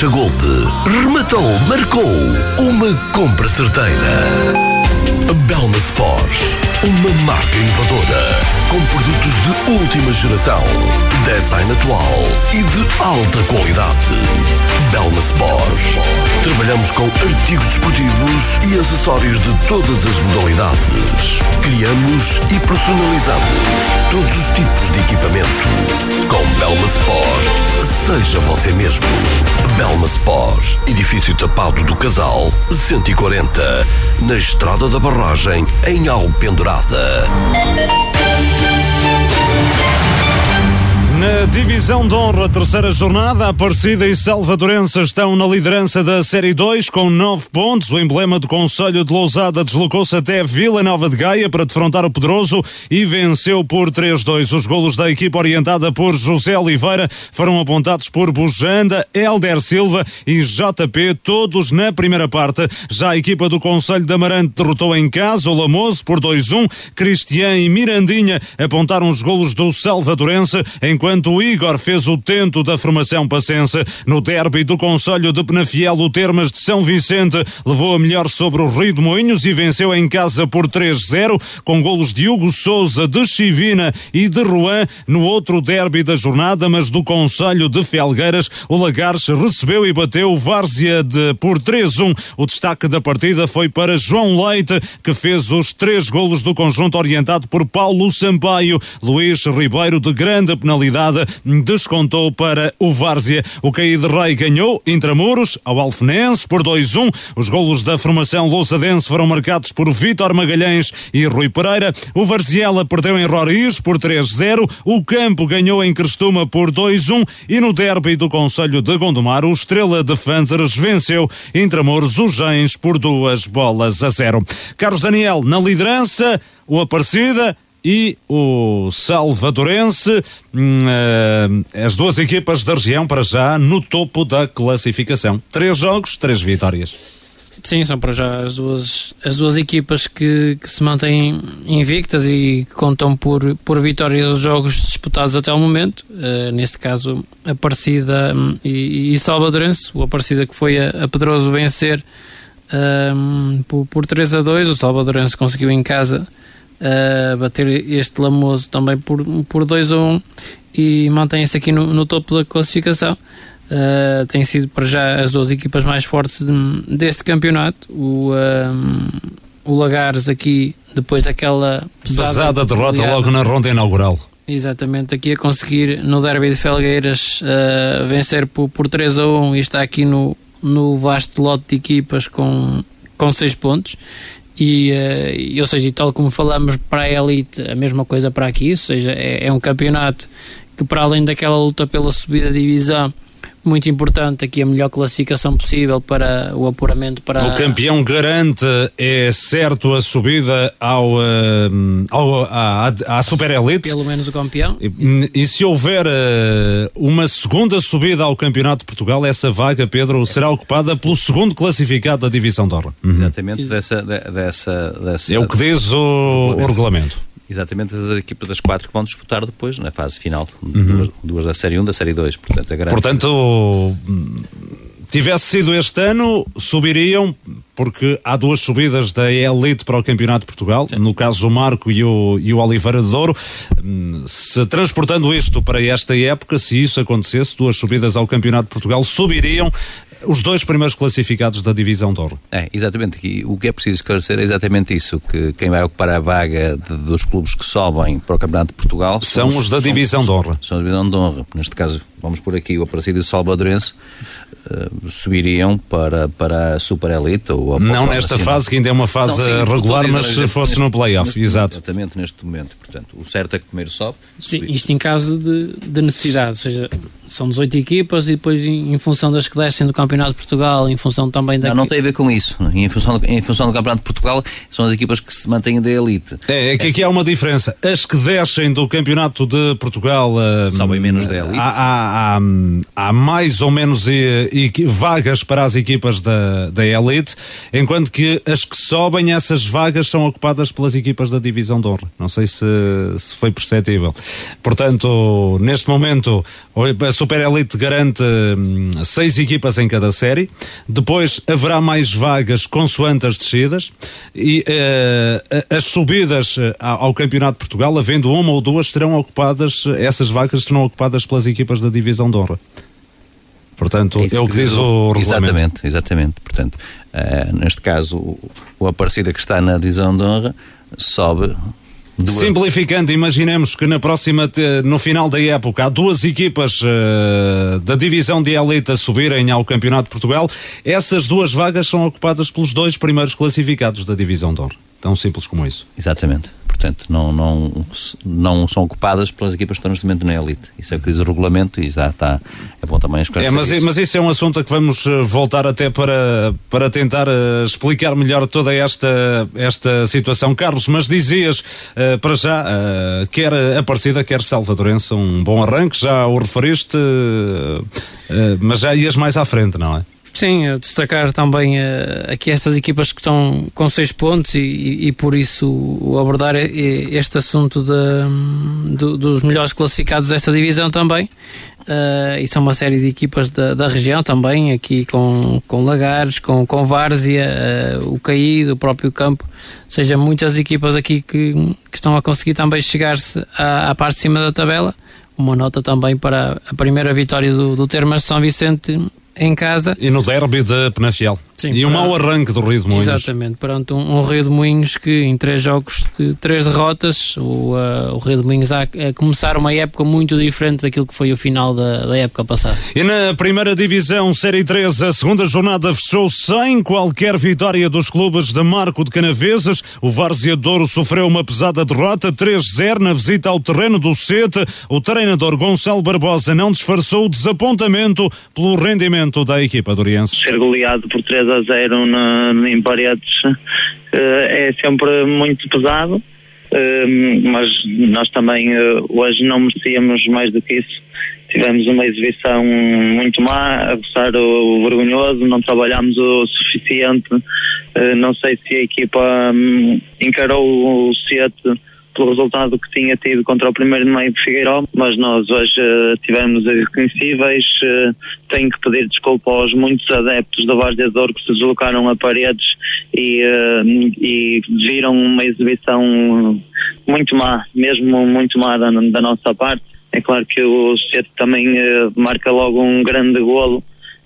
Speaker 2: Gold, rematou, marcou. Uma compra certeira. Belma Sport, uma marca inovadora, com produtos de última geração, design atual e de alta qualidade. Belma Sport. Trabalhamos com artigos desportivos e acessórios de todas as modalidades. Criamos e personalizamos todos os tipos de equipamento. Com Belma Sport, seja você mesmo. Belma Sport, edifício tapado do Casal, 140, na Estrada da Barragem, em Alpendurada.
Speaker 1: Na divisão de honra, terceira jornada, Aparecida e Salvadorense estão na liderança da Série 2 com nove pontos. O emblema do Conselho de Lousada deslocou-se até Vila Nova de Gaia para defrontar o Pedroso e venceu por 3-2. Os golos da equipa orientada por José Oliveira foram apontados por Bujanda, Helder Silva e JP, todos na primeira parte. Já a equipa do Conselho de Amarante derrotou em casa o Lamoso por 2-1. Cristian e Mirandinha apontaram os golos do Salvadorense, enquanto enquanto o Igor fez o tento da formação passense. No derby do Conselho de Penafiel, o Termas de São Vicente levou a melhor sobre o Rio de Moinhos e venceu em casa por 3-0, com golos de Hugo Souza, de Chivina e de Ruan no outro derby da jornada, mas do Conselho de Felgueiras, o Lagares recebeu e bateu o Várzea de, por 3-1. O destaque da partida foi para João Leite, que fez os três golos do conjunto orientado por Paulo Sampaio. Luís Ribeiro, de grande penalidade, descontou para o Várzea. O Caí de Rei ganhou Intramuros ao Alfenense por 2-1. Os golos da formação lousadense foram marcados por Vítor Magalhães e Rui Pereira. O Varziela perdeu em Roriz por 3-0. O Campo ganhou em Crestuma por 2-1 e no derby do Conselho de Gondomar, o Estrela de Fanzeres venceu Intramuros os Gens por duas bolas a zero. Carlos Daniel na liderança, o Aparecida e o Salvadorense, hum, eh, as duas equipas da região para já no topo da classificação. Três jogos, três vitórias.
Speaker 9: Sim, são para já as duas, as duas equipas que, que se mantêm invictas e que contam por, por vitórias os jogos disputados até o momento. Uh, neste caso, Aparecida um, e, e Salvadorense. O Aparecida que foi a, a Pedroso vencer um, por, por 3 a 2. O Salvadorense conseguiu em casa uh, bater este Lamoso também por, por 2 a 1 e mantém-se aqui no, no topo da classificação. Uh, têm sido para já as duas equipas mais fortes de, deste campeonato. O, um, o Lagares aqui, depois daquela
Speaker 1: pesada, pesada derrota logo na ronda inaugural.
Speaker 9: Exatamente, aqui a conseguir no derby de Felgueiras uh, vencer por, por 3 a 1 e está aqui no, no vasto lote de equipas com, com 6 pontos. E, uh, ou seja, e tal como falamos para a elite, a mesma coisa para aqui, ou seja, é, é um campeonato que para além daquela luta pela subida de divisão muito importante aqui a melhor classificação possível para o apuramento para
Speaker 1: o campeão garante é certo a subida ao, uh, ao à, à super elite
Speaker 9: pelo menos o campeão.
Speaker 1: E, e se houver uh, uma segunda subida ao campeonato de Portugal essa vaga Pedro será ocupada pelo segundo classificado da divisão de honra.
Speaker 8: Uhum. exatamente dessa, dessa, dessa
Speaker 1: é o que diz o, o regulamento
Speaker 8: Exatamente as equipas das quatro que vão disputar depois na fase final. Uhum. Duas, duas, da Série 1, da Série 2. Portanto,
Speaker 1: é Portanto, tivesse sido este ano, subiriam, porque há duas subidas da Elite para o Campeonato de Portugal, Sim. no caso o Marco e o, e o Oliveira de Douro. Se transportando isto para esta época, se isso acontecesse, duas subidas ao Campeonato de Portugal, subiriam os dois primeiros classificados da divisão de ouro.
Speaker 8: É, exatamente. E o que é preciso esclarecer é exatamente isso, que quem vai ocupar a vaga de, dos clubes que sobem para o Campeonato de Portugal
Speaker 1: são, os da divisão
Speaker 8: são,
Speaker 1: de honra.
Speaker 8: São a divisão de honra. Neste caso, vamos por aqui, o Aparecido Salvadorense uh, subiriam para, para a Super Elite ou a
Speaker 1: Não nesta fase, que ainda é uma fase não, sim, regular, mas se fosse no playoff, exato.
Speaker 8: Exatamente neste momento. Portanto, o certo é que primeiro sobe.
Speaker 9: Sim, isto em caso de, de necessidade, ou seja, são 18 equipas e depois em, em, função das que descem do Campeonato de Portugal, em função também da.
Speaker 8: Não, não tem a ver com isso. Em função, do, em função do Campeonato de Portugal, são as equipas que se mantêm da elite.
Speaker 1: É, é que aqui há uma diferença. As que descem do Campeonato de Portugal. Uh,
Speaker 8: Sobem menos da elite.
Speaker 1: Há, há, há, há mais ou menos vagas para as equipas da, da elite, enquanto que as que sobem, essas vagas são ocupadas pelas equipas da Divisão de Honra. Não sei se, se foi perceptível. Portanto, neste momento, a Super Elite garante hum, seis equipas em cada série. Depois haverá mais vagas consoante as descidas e uh, as subidas eh, ao Campeonato de Portugal, havendo uma ou duas, serão ocupadas, essas vagas serão ocupadas pelas equipas da Divisão de Honra. Portanto, é, é o que diz o, regulamento.
Speaker 8: Exatamente, exatamente. Portanto, uh, neste caso, o, o Aparecida que está na divisão de honra sobe
Speaker 1: Duas. Simplificando, imaginemos que na próxima, no final da época, há duas equipas uh, da divisão de elite a subirem ao Campeonato de Portugal. Essas duas vagas são ocupadas pelos dois primeiros classificados da divisão de honra. Tão simples como isso.
Speaker 8: Exatamente portanto não, não, não são ocupadas pelas equipas que estão neste momento na elite. Isso é o que diz o regulamento e já está, é bom também esclarecer
Speaker 1: é, mas,
Speaker 8: isso.
Speaker 1: mas isso é um assunto a que vamos eh, voltar até para, para tentar uh, explicar melhor toda esta, esta situação. Carlos, mas dizias uh, para já, quer Aparecida, quer Salvadorense, um bom arranque, já o referiste, mas já ias mais à frente, não é?
Speaker 9: Sim, destacar também uh, aqui estas equipas que estão com seis pontos e, e por isso abordar este assunto de, de, dos melhores classificados desta divisão também. Uh, e são uma série de equipas da, da região também, aqui com, com Lagares, com, com Várzea, uh, o Caído, o próprio Campo, ou seja, muitas equipas aqui que, que estão a conseguir também chegar-se à, à parte de cima da tabela. Uma nota também para a primeira vitória do, do Termas São Vicente em casa.
Speaker 1: E no derby de Penafiel. Sim, e um mau arranque do Rio de Moinhos.
Speaker 9: Exatamente, perante um, um, Rio de Moinhos que em três jogos de três derrotas, o, uh, o Rio de Moinhos a, a, começar uma época muito diferente daquilo que foi o final da, da época passada.
Speaker 1: E na primeira divisão, Série 3, a segunda jornada fechou sem qualquer vitória dos clubes de Marco de Canaveses. O Várzea Douro sofreu uma pesada derrota, 3-0 na visita ao terreno do Sete. O treinador Gonçalo Barbosa não disfarçou o desapontamento pelo rendimento da equipa doriense.
Speaker 25: Ser goleado por 3 a 0 na, em paredes uh, é sempre muito pesado, uh, mas nós também uh, hoje não merecíamos mais do que isso. Tivemos uma exibição muito má, a o, vergonhoso, não trabalhámos o suficiente. não sei se a equipa um, encarou o Sete pelo resultado que tinha tido contra o primeiro de meio de Figueiró, mas nós hoje uh, tivemos irreconhecíveis. Uh, tenho que pedir desculpa aos muitos adeptos da Várzea de que se deslocaram a paredes e, uh, e viram uma exibição muito má, mesmo muito má da, da nossa parte. É claro que o Sete também marca logo um grande golo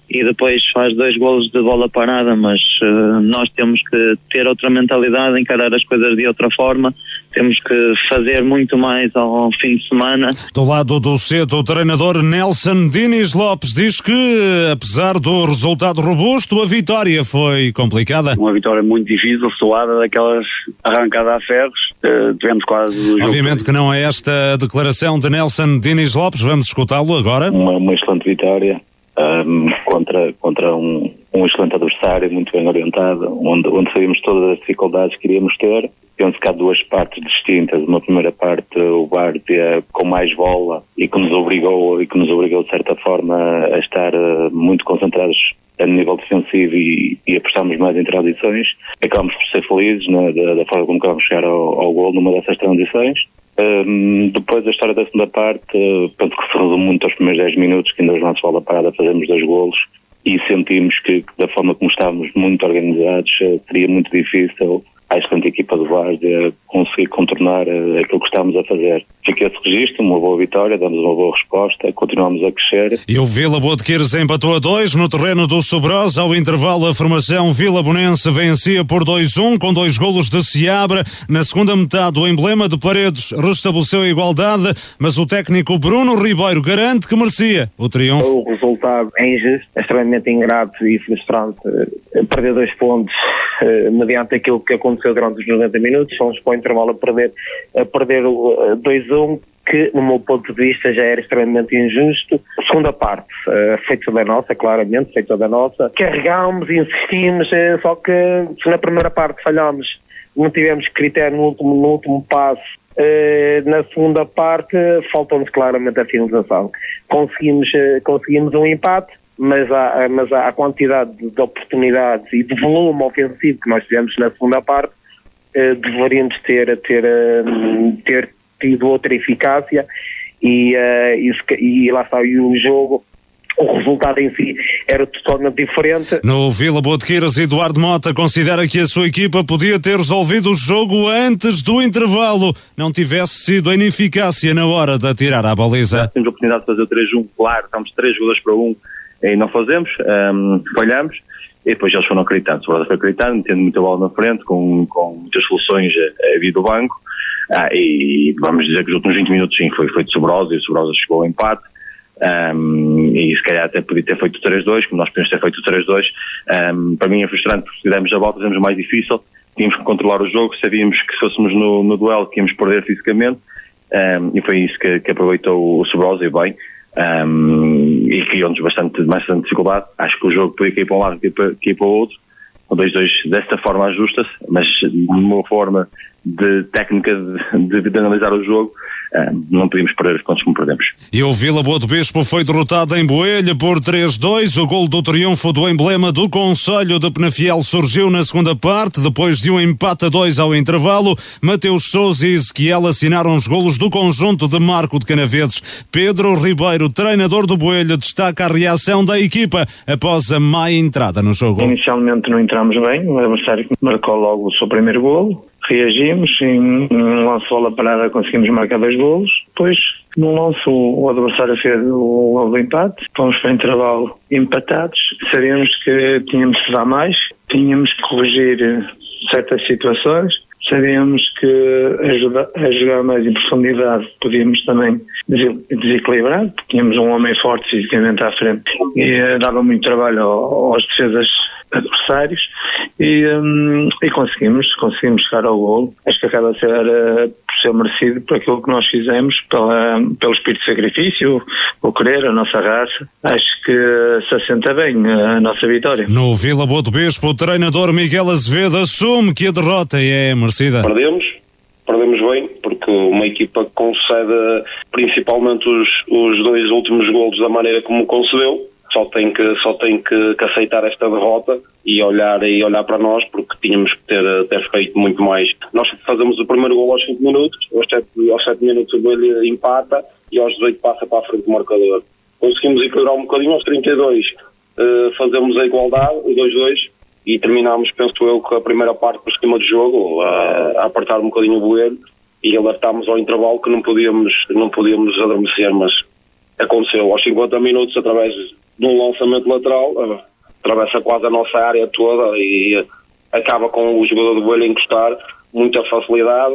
Speaker 25: e depois faz dois golos de bola parada, mas uh, nós temos que ter outra mentalidade, encarar as coisas de outra forma, temos que fazer muito mais ao fim de semana.
Speaker 1: Do lado do cedo, o treinador Nelson Diniz Lopes diz que, apesar do resultado robusto, a vitória foi complicada.
Speaker 26: Uma vitória muito difícil, suada, daquelas arrancadas a ferros, uh, tivemos quase...
Speaker 1: Obviamente que não é esta declaração de Nelson Diniz Lopes, vamos escutá-lo agora.
Speaker 23: Uma, uma excelente vitória, um, contra, contra um, um excelente adversário, muito bem orientado, onde, onde sabíamos todas as dificuldades que iríamos ter. Penso que há duas partes distintas. Uma primeira parte, o Várzea com mais bola e que nos obrigou, e que nos obrigou de certa forma a estar uh, muito concentrados a nível defensivo e, e apostarmos mais em transições. Acabamos por ser felizes né, da, da, forma como acabamos chegar ao, ao gol numa dessas transições. Um, depois da história da segunda parte, penso que se resume muito aos primeiros 10 minutos, que ainda os nossos bola parada fazemos dois golos e sentimos que, da forma como estávamos muito organizados, uh, seria muito difícil à excelente equipa do Várzea conseguir contornar uh, aquilo que estamos a fazer. Fica esse registro, uma boa vitória, damos uma boa resposta, continuamos a crescer.
Speaker 1: E o Vila Boa de Quires empatou a dois no terreno do Sobrosa. Ao intervalo, a formação Vila Bonense vencia por 2-1 com dois golos de Seabra. Na segunda metade, o emblema de Paredes restabeleceu a igualdade, mas o técnico Bruno Ribeiro garante que merecia o triunfo.
Speaker 3: O resultado é injusto, é extremamente ingrato e frustrante. Eh, perder dois pontos eh, mediante aquilo que aconteceu durante os 90 minutos, fomos para o intervalo a perder, a perder 2-1, que, no meu ponto de vista, já era extremamente injusto. Segunda parte, uh, feita da nossa, claramente, feita da nossa. Carregámos, insistimos, uh, só que se na primeira parte falhámos, não tivemos critério no último, no último passo, uh, na segunda parte faltou-nos claramente a finalização. Conseguimos, conseguimos um empate, mas a, mas a quantidade de oportunidades e de volume ofensivo que nós tivemos na segunda parte eh, deveríamos ter, ter, eh, ter tido outra eficácia e, uh, e, e lá está e o jogo o resultado em si era totalmente diferente.
Speaker 1: No Vila Botequeiras, Eduardo Mota considera que a sua equipa podia ter resolvido o jogo antes do intervalo, não tivesse sido a ineficácia na hora de atirar a baliza. Já
Speaker 27: temos a oportunidade de fazer o 3-1, claro, estamos 3 jogadores para 1 e não fazemos, um, falhamos e depois eles foram acreditando. O foi acreditando, tendo muita bola na frente, com, com muitas soluções a, a vir do banco. Ah, e, vamos dizer que os últimos 20 minutos sim, foi feito Sobrosa e o Sobrosa chegou ao empate. Um, e se calhar até podia ter feito o 3-2, como nós podemos ter feito o 3-2. Um, para mim é frustrante porque se a volta, fizemos mais difícil. Tínhamos que controlar o jogo, sabíamos que se fôssemos no, no duelo que íamos perder fisicamente. Um, e foi isso que, que aproveitou o Sobrosa e bem um, e criou-nos bastante, bastante dificuldade. Acho que o jogo podia cair para um lado e para, para o outro. O 2-2 desta forma ajusta-se, mas de uma forma de técnica de, de, de analisar o jogo, uh, não podíamos perder os pontos como perdemos.
Speaker 1: E o Vila Boa do Bispo foi derrotado em Boelha por 3-2. O gol do triunfo do emblema do Conselho de Penafiel surgiu na segunda parte, depois de um empate a dois ao intervalo. Mateus Souza e Ezequiel assinaram os golos do conjunto de Marco de Canaveses. Pedro Ribeiro, treinador do Boelha, destaca a reação da equipa após a má entrada no jogo.
Speaker 28: Inicialmente não entramos bem, o adversário marcou logo o seu primeiro golo reagimos, em um lance bola parada conseguimos marcar dois golos, depois num lance o adversário fez o gol do empate, fomos para o intervalo empatados, sabíamos que tínhamos que dar mais, tínhamos que corrigir certas situações, sabíamos que a jogar, a jogar mais em profundidade podíamos também desequilibrar, porque tínhamos um homem forte fisicamente à frente e dava muito trabalho aos defesas adversários e, um, e conseguimos, conseguimos chegar ao gol. Acho que acaba a ser, uh, por ser merecido por aquilo que nós fizemos, pela, pelo espírito de sacrifício, o querer, a nossa raça. Acho que se assenta bem a nossa vitória.
Speaker 1: No Vila Boa do Bispo, o treinador Miguel Azevedo assume que a derrota é merecida.
Speaker 29: Perdemos, perdemos bem, porque uma equipa que concede principalmente os, os dois últimos golos da maneira como concedeu, só tem que só tem que, que, aceitar esta derrota e olhar e olhar para nós porque tínhamos que ter, ter feito muito mais. Nós fazemos o primeiro gol aos 5 minutos, aos 7, aos 7 minutos o Boelho empata e aos 18 passa para a frente do marcador. Conseguimos equilibrar um bocadinho aos 32, uh, fazemos a igualdade, o 2-2 e terminámos, penso eu, com a primeira parte por esquema de jogo, a, a apertar um bocadinho o Boelho e alertámos ao intervalo que não podíamos, não podíamos adormecer, mas aconteceu. Aos 50 minutos através de um lançamento lateral, uh, atravessa quase a nossa área toda e acaba com o jogador do Boelho encostar muita facilidade,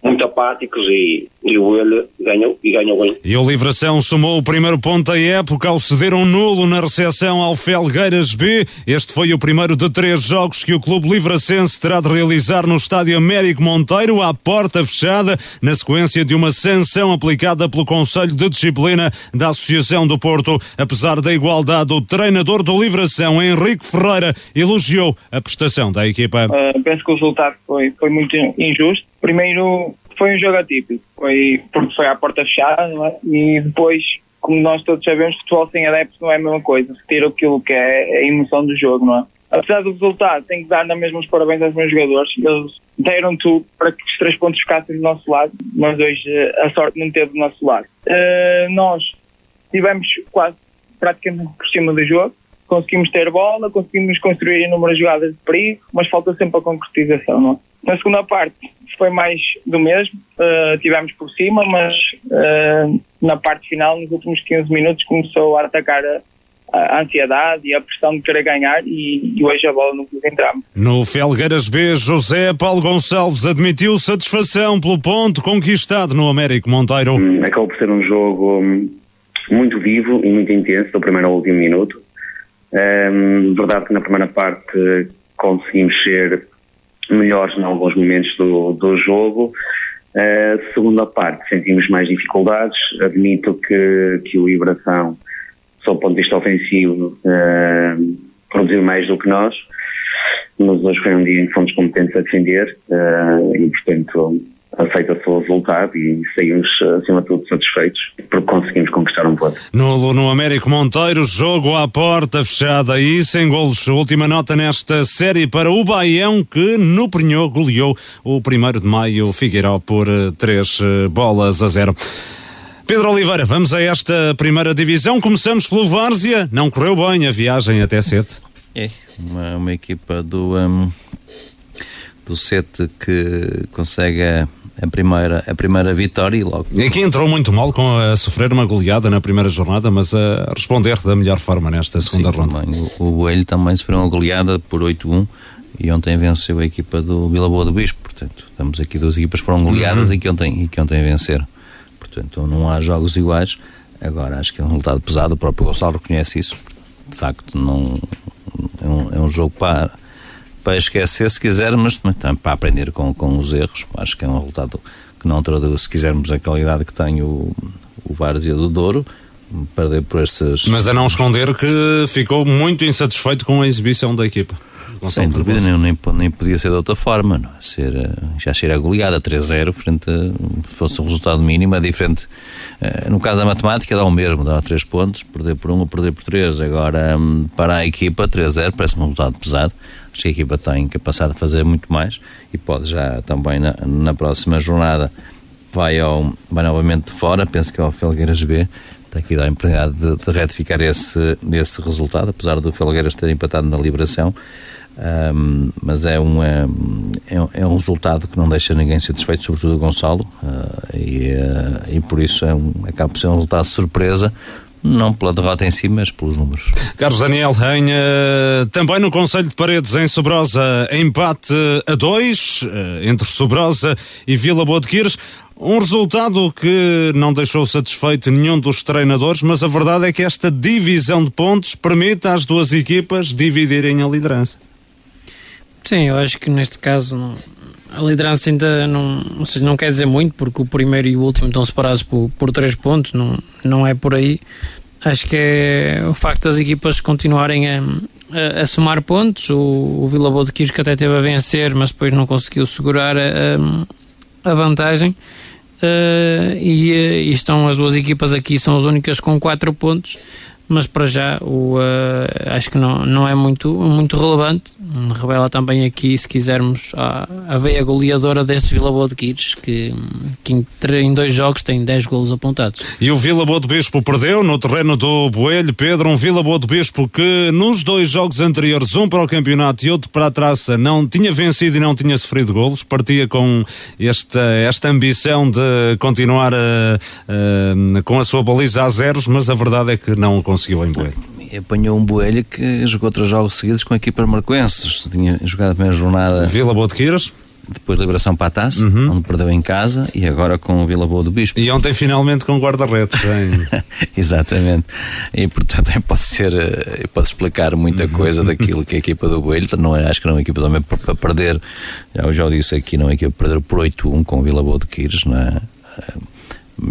Speaker 29: muito apáticos e, e o Boelho ganhou e ganhou bem.
Speaker 1: E o Livração somou o primeiro ponto da época ao ceder um nulo na recepção ao Felgueiras B. Este foi o primeiro de três jogos que o Clube Livracense terá de realizar no Estádio Américo Monteiro, à porta fechada, na sequência de uma sanção aplicada pelo Conselho de Disciplina da Associação do Porto. Apesar da igualdade, o treinador do Livração, Henrique Ferreira, elogiou a prestação da equipa.
Speaker 30: Uh, penso que o resultado foi foi muito injusto. Primeiro, foi um jogo atípico, foi, porque foi à porta fechada, é? e depois, como nós todos sabemos, futebol sem adeptos não é a mesma coisa, retira aquilo que é a emoção do jogo, não é? Apesar do resultado, tenho que dar na mesma os parabéns aos meus jogadores. Eles deram tudo para que os três pontos ficassem do nosso lado, mas hoje eh, a sorte não teve do nosso lado. Uh, nós tivemos quase praticamente por cima do jogo, conseguimos ter bola, conseguimos construir inúmeras jogadas de perigo, mas falta sempre a concretização, não é? Na segunda parte foi mais do mesmo, uh, tivemos por cima, mas uh, na parte final, nos últimos 15 minutos, começou a atacar a, a ansiedade e a pressão de querer ganhar e, e hoje a bola não quis entrar.
Speaker 1: No Felgueiras B, José Paulo Gonçalves admitiu satisfação pelo ponto conquistado no Américo Monteiro.
Speaker 18: Hum, acabou por ser um jogo hum, muito vivo e muito intenso, do primeiro ao último minuto. Hum, verdade que na primeira parte conseguimos ser melhores em alguns momentos do, do jogo. Uh, segunda parte, sentimos mais dificuldades. Admito que, que o Liberação, sob o ponto de vista ofensivo, uh, produziu mais do que nós, mas hoje foi um dia em que fomos competentes a defender uh, e, portanto, aceita-se o resultado e saímos, acima de tudo, satisfeitos porque conseguimos conquistar um ponto.
Speaker 1: No, no Américo Monteiro, jogo à porta fechada e sem golos. Última nota nesta série para o Baião, que no Prenhou goleou o 1 de maio Figueiró por 3 eh, bolas a 0. Pedro Oliveira, vamos a esta primeira divisão. Começamos pelo Várzea. Não correu bem a viagem até Sete.
Speaker 8: É, uma, uma equipa do, um, do Sete que consegue a, primeira, a primeira vitória e logo.
Speaker 1: E que entrou muito mal com a sofrer uma goleada na primeira jornada, mas a responder da melhor forma nesta segunda
Speaker 8: Sim,
Speaker 1: ronda.
Speaker 8: Também. O, o Boelho também sofreu uma goleada por 8-1 e ontem venceu a equipa do Vila Boa do Bispo. Portanto, estamos aqui duas equipas que foram goleadas
Speaker 1: Uhum.
Speaker 8: e, que ontem, e que ontem venceram. Portanto, não há jogos iguais. Agora, acho que é um resultado pesado. O próprio Gonçalo reconhece isso. De facto, não, é, um, é um jogo para, para esquecer, se quiser, mas também para aprender com, com os erros. Acho que é um resultado que não traduz, se quisermos, a qualidade que tem o, o Várzea do Douro. Perder por estes.
Speaker 1: Mas a não esconder que ficou muito insatisfeito com a exibição da equipa.
Speaker 8: Sem dúvida, nem, nem, nem, podia ser de outra forma. Não é? ser, eh, já cheira a goleada 3-0, frente a, se fosse um resultado mínimo, é diferente. Eh, no caso da matemática, dá o mesmo, dá 3 pontos, perder por 1 um, ou perder por 3. Agora, hum, para a equipa, 3-0 parece um resultado pesado. Que a equipa tem capacidade de fazer muito mais e pode já também na, na próxima jornada. Vai, ao, vai novamente fora, penso que é ao Felgueiras B. Que dar a oportunidade de, de, retificar esse, esse resultado, apesar do Felgueiras ter empatado na Liberação. Um, mas é um, é, é, um resultado que não deixa ninguém satisfeito, sobretudo o Gonçalo, uh, e, uh, e por isso é um, acaba por ser um resultado de surpresa, não pela derrota em si, mas pelos números.
Speaker 1: Carlos Daniel Rainha, também no Conselho de Paredes, em Sobrosa, empate a dois eh, entre Sobrosa e Vila Boa de Quires. Um resultado que não deixou satisfeito nenhum dos treinadores, mas a verdade é que esta divisão de pontos permite às duas equipas dividirem a liderança.
Speaker 9: Sim, eu acho que neste caso não, a liderança ainda não, não quer dizer muito, porque o primeiro e o último estão separados por, por três pontos, não, não é por aí. Acho que é o facto das equipas continuarem a, a, a somar pontos. O, o Vila Boa de Quirque até teve a vencer, mas depois não conseguiu segurar a, a vantagem. Uh, e, e, estão as duas equipas aqui, são as únicas com quatro pontos mas para já o, uh, acho que não, não é muito, muito relevante. Revela também aqui, se quisermos, a, a veia goleadora deste Vila Boa de Quires, que, que em, em, dois jogos tem 10 golos apontados.
Speaker 1: E o Vila Boa de Bispo perdeu no terreno do Boelho, Pedro, um Vila Boa de Bispo que nos dois jogos anteriores, um para o campeonato e outro para a traça, não tinha vencido e não tinha sofrido golos, partia com esta, esta ambição de continuar a, a, com a sua baliza a zeros, mas a verdade é que não conseguiu conseguiu em Boelho.
Speaker 8: Apanhou um Boelho que jogou três jogos seguidos com a equipa marcoenses. Tinha jogado a primeira jornada.
Speaker 1: Vila Boa de Quiras
Speaker 8: depois liberação para a taça, uhum. onde perdeu em casa e agora com o Vila Boa do Bispo.
Speaker 1: E ontem finalmente com guarda-redes. (laughs)
Speaker 8: Exatamente. E portanto pode ser, eh, pode explicar muita uhum. coisa daquilo que a equipa do Boelho, não é, acho que não é uma equipa também para perder, já, já disse aqui, não é uma equipa para perder por 8-1 com o Vila Boa de Quires, não é?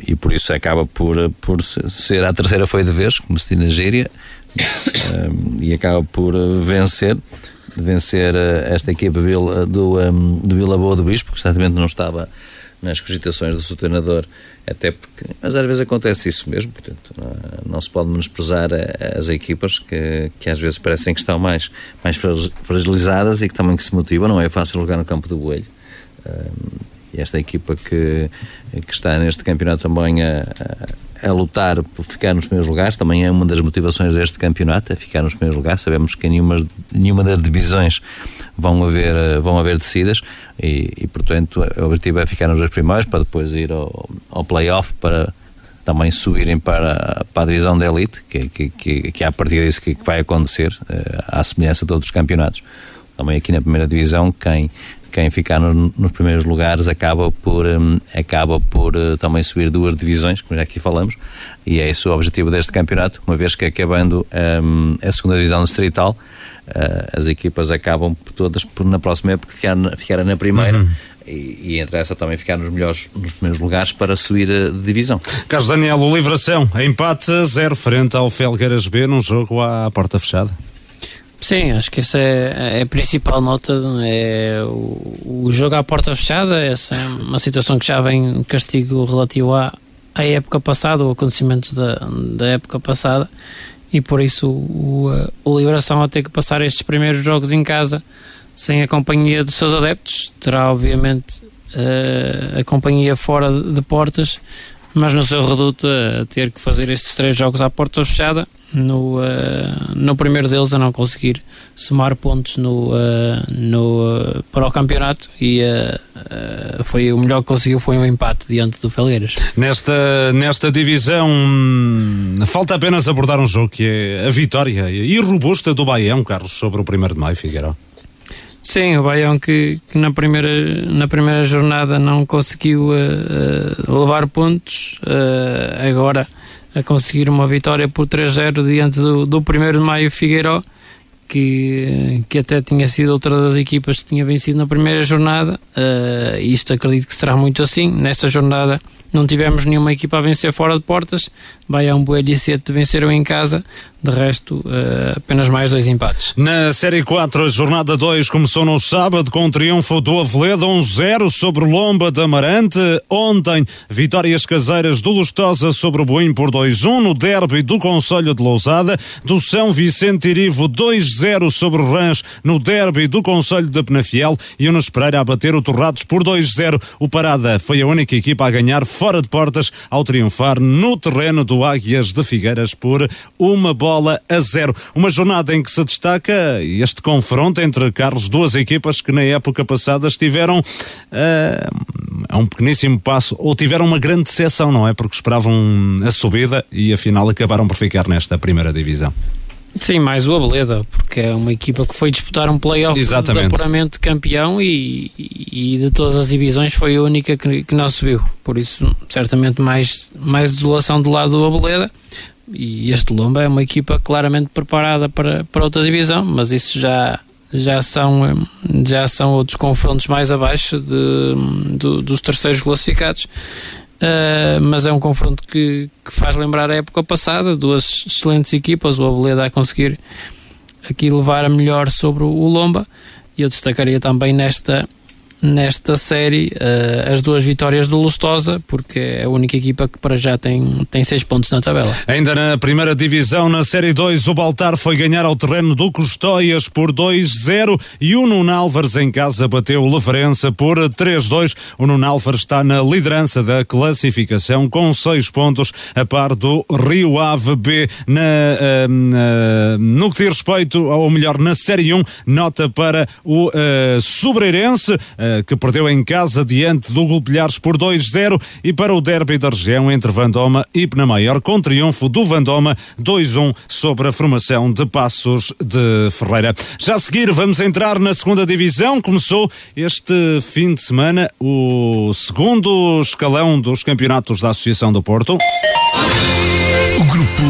Speaker 8: E por isso acaba por, por ser a terceira foi de vez, como se diz na gíria, um, e acaba por vencer vencer eh, esta equipa do, um, do Vila Boa do Bispo, que certamente não estava nas cogitações do seu treinador, até porque, mas às vezes acontece isso mesmo, portanto, não, não se pode menosprezar eh, as equipas que, que às vezes parecem que estão mais, mais fragilizadas e que também que se motivam, não é fácil jogar no campo do Boelho. Um, e esta equipa que, que está neste campeonato também a, a, a, lutar por ficar nos primeiros lugares, também é uma das motivações deste campeonato, é ficar nos primeiros lugares. Sabemos que em nenhuma, nenhuma das divisões vão haver, vão haver descidas e, e, portanto, o objetivo é ficar nos dois primeiros para depois ir ao, ao play-off para também subirem para, para a divisão da elite, que, que, que, que é a partir disso que, vai acontecer, eh, à semelhança de outros campeonatos. Também aqui na primeira divisão, quem quem ficar no, nos primeiros lugares acaba por, um, acaba por uh, também subir duas divisões, como já aqui falamos, e é esse o objetivo deste campeonato, uma vez que acabando um, a segunda divisão distrital, uh, as equipas acabam todas por na próxima época ficar, ficar na primeira. Uhum. E, e entre essa também ficar nos melhores, nos primeiros lugares para subir a divisão.
Speaker 1: Carlos Daniel, o Livração, empate zero frente ao Felgueiras B num jogo à porta fechada.
Speaker 9: Sim, acho que essa é, é a principal nota. É o, jogo à porta fechada. Essa é uma situação que já vem castigo relativo à, à época passada, o acontecimento da, da época passada, e por isso o, o Liberação, a ter que passar estes primeiros jogos em casa sem a companhia dos seus adeptos, terá obviamente uh, a companhia fora de, de portas, mas no seu reduto a ter que fazer estes três jogos à porta fechada no, uh, no primeiro deles a não conseguir somar pontos no, uh, no, uh, para o campeonato e foi o melhor que conseguiu foi um empate diante do Felgueiras.
Speaker 1: Nesta, nesta divisão falta apenas abordar um jogo que é a vitória e robusta do Baião, Carlos, sobre o primeiro de maio, Figueiró.
Speaker 9: Sim, o Baião que, que, na, primeira, na primeira jornada não conseguiu levar pontos, agora a conseguir uma vitória por 3-0 diante do, do 1 de Maio Figueiró, que, que até tinha sido outra das equipas que tinha vencido na primeira jornada. Uh, isto acredito que será muito assim. Nesta jornada não tivemos nenhuma equipa a vencer fora de portas. Baião, Boelho e Sete venceram em casa. De resto, uh, apenas mais dois empates.
Speaker 1: Na Série 4, a jornada 2 começou no sábado com o triunfo do Aveleda 1-0 sobre o Lomba de Amarante. Ontem, vitórias caseiras do Lustosa sobre o Boim por 2-1 no derby do Conselho de Lousada. Do São Vicente Irivo 2-0 sobre o Rãs no derby do Conselho de Penafiel. E o Nunes Pereira a bater o Torrados por 2-0. O Parada foi a única equipa a ganhar fora de portas ao triunfar no terreno do Águias de Figueiras por uma bola bola a zero. Uma jornada em que se destaca este confronto entre Carlos, duas equipas que na época passada estiveram uh, a um pequeníssimo passo, ou tiveram uma grande decepção, não é? Porque esperavam a subida e afinal acabaram por ficar nesta primeira divisão.
Speaker 9: Sim, mais o Abeleda, porque é uma equipa que foi disputar um playoff de puramente campeão e, e, de todas as divisões foi a única que, que não subiu. Por isso, certamente mais, mais desolação do lado do Abeleda e este Lomba é uma equipa claramente preparada para, para outra divisão, mas isso já, já, são, já são outros confrontos mais abaixo de, dos terceiros classificados. Uh, mas é um confronto que, que faz lembrar a época passada, duas excelentes equipas, o Abeleda a conseguir aqui levar a melhor sobre o Lomba, e eu destacaria também nesta, nesta série uh, as duas vitórias do Lustosa, porque é a única equipa que para já tem, tem seis pontos na tabela.
Speaker 1: Ainda na primeira divisão, na série 2, o Baltar foi ganhar ao terreno do Custóias por 2-0 e o Nuno em casa bateu o Leverença por 3-2. O Nuno está na liderança da classificação com seis pontos, a par do Rio Ave B. Na, uh, uh, no que diz respeito, ou melhor, na série 1, nota para o uh, Sobreirense que perdeu em casa diante do Golpilhares por 2-0 e para o derby da região entre Vandoma e Penamaior com triunfo do Vandoma 2-1 sobre a formação de Passos de Ferreira. Já a seguir vamos entrar na segunda divisão. Começou este fim de semana o segundo escalão dos campeonatos da Associação do Porto.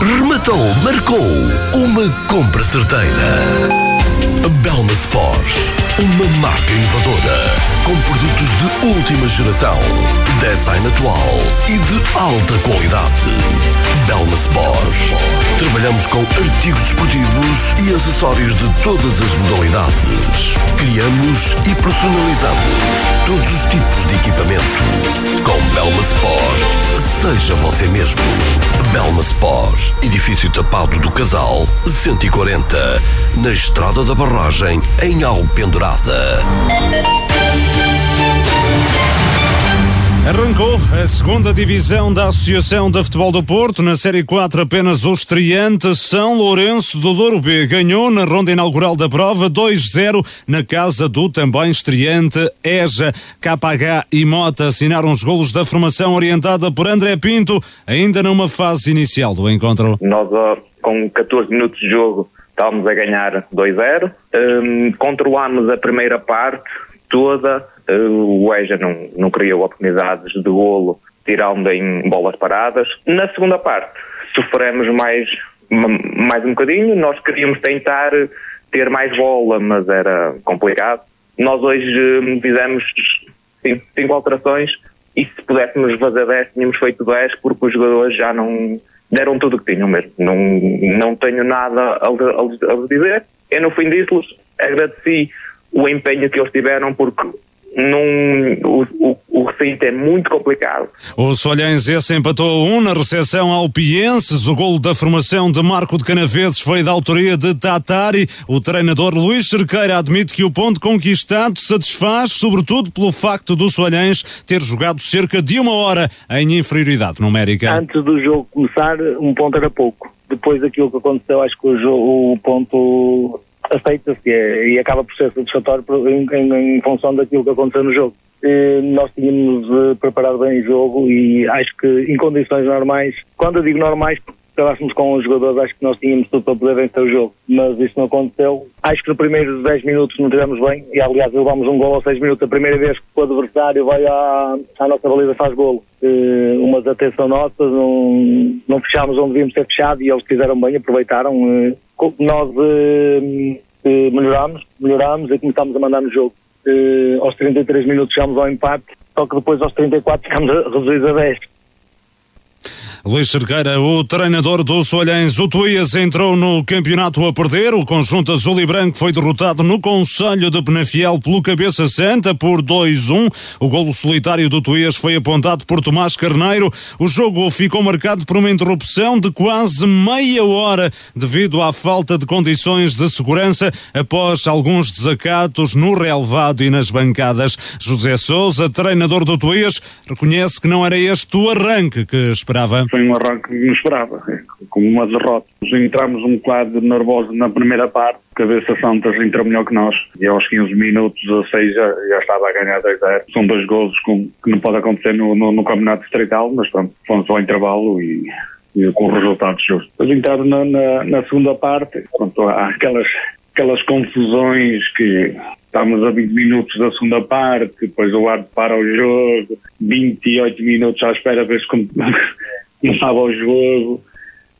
Speaker 2: rematou, marcou uma compra certeira. Belma Sport, uma marca inovadora, com produtos de última geração, design atual e de alta qualidade. Belma Sport. Trabalhamos com artigos desportivos e acessórios de todas as modalidades. Criamos e personalizamos todos os tipos de equipamento. Com Belma Sport, seja você mesmo. Belma Sport, edifício tapado do Casal, 140, na Estrada da Barragem, em Alpendurada.
Speaker 1: Arrancou a segunda divisão da Associação de Futebol do Porto. Na Série 4, apenas o estreante São Lourenço do Douro B ganhou na ronda inaugural da prova 2-0 na casa do também estreante EJA. KH e Mota assinaram os golos da formação orientada por André Pinto, ainda numa fase inicial do encontro.
Speaker 17: Nós, com 14 minutos de jogo, estávamos a ganhar 2-0. Um, controlámos a primeira parte toda o EJA não, não criou oportunidades de golo, tirando em bolas paradas. Na segunda parte, sofremos mais, mais um bocadinho, nós queríamos tentar ter mais bola, mas era complicado. Nós hoje hum, fizemos cinco alterações e se pudéssemos fazer 10, tínhamos feito 10 porque os jogadores já não deram tudo o que tinham mesmo. Não, não tenho nada a, a dizer. Eu, no fim disso, agradeci o empenho que eles tiveram porque num, o, o, o recinto é muito complicado.
Speaker 1: O Solhense empatou a um na recepção ao Pienses. O golo da formação de Marco de Canaveses foi da autoria de Tatari. O treinador Luís Cerqueira admite que o ponto conquistado satisfaz, sobretudo pelo facto do Solhense ter jogado cerca de uma hora em inferioridade numérica.
Speaker 5: Antes do jogo começar, um ponto era pouco. Depois daquilo que aconteceu, acho que o, jogo, o ponto aceita-se é, e acaba por ser satisfatório em, em, em, função daquilo que aconteceu no jogo. E nós tínhamos uh, preparado bem o jogo e acho que em condições normais, quando eu digo normais,
Speaker 31: acabássemos com os jogadores, acho que nós tínhamos tudo para poder vencer o jogo, mas isso não aconteceu. Acho que no primeiros 10 minutos não tivemos bem, e aliás levámos um gol aos 6 minutos, a primeira vez que o adversário vai à, à nossa baliza faz golo. Uh, uma desatenção nossa, não, não fechámos onde devíamos ter fechado e eles fizeram bem, aproveitaram. Uh, nós uh, melhorámos, melhorámos e começámos a mandar no jogo. aos 33 minutos chegámos ao empate, só que depois aos 34 ficámos reduzidos a 10.
Speaker 1: Luís Cerqueira, o treinador do Solhães, o Tuías entrou no campeonato a perder. O conjunto azul e branco foi derrotado no Conselho de Penafiel pelo Cabeça Santa por 2-1. O golo solitário do Tuías foi apontado por Tomás Carneiro. O jogo ficou marcado por uma interrupção de quase meia hora devido à falta de condições de segurança após alguns desacatos no relevado e nas bancadas. José Souza, treinador do Tuías, reconhece que não era este o arranque que esperava
Speaker 12: foi um arranque que nos esperava, é, como uma derrota. Entramos um bocado nervoso na primeira parte, Cabeça Santas entrou melhor que nós e aos 15 minutos, a 6 já, já estava a ganhar 10-0. São dois gols que não pode acontecer no, no, no campeonato distrital, mas pronto, fomos ao intervalo e, com resultados justos. Depois entrado na, na, na, segunda parte, pronto, há aquelas, aquelas confusões que estamos a 20 minutos da segunda parte, depois o árbitro para o jogo, 28 minutos à espera, ver se (laughs) começava o jogo.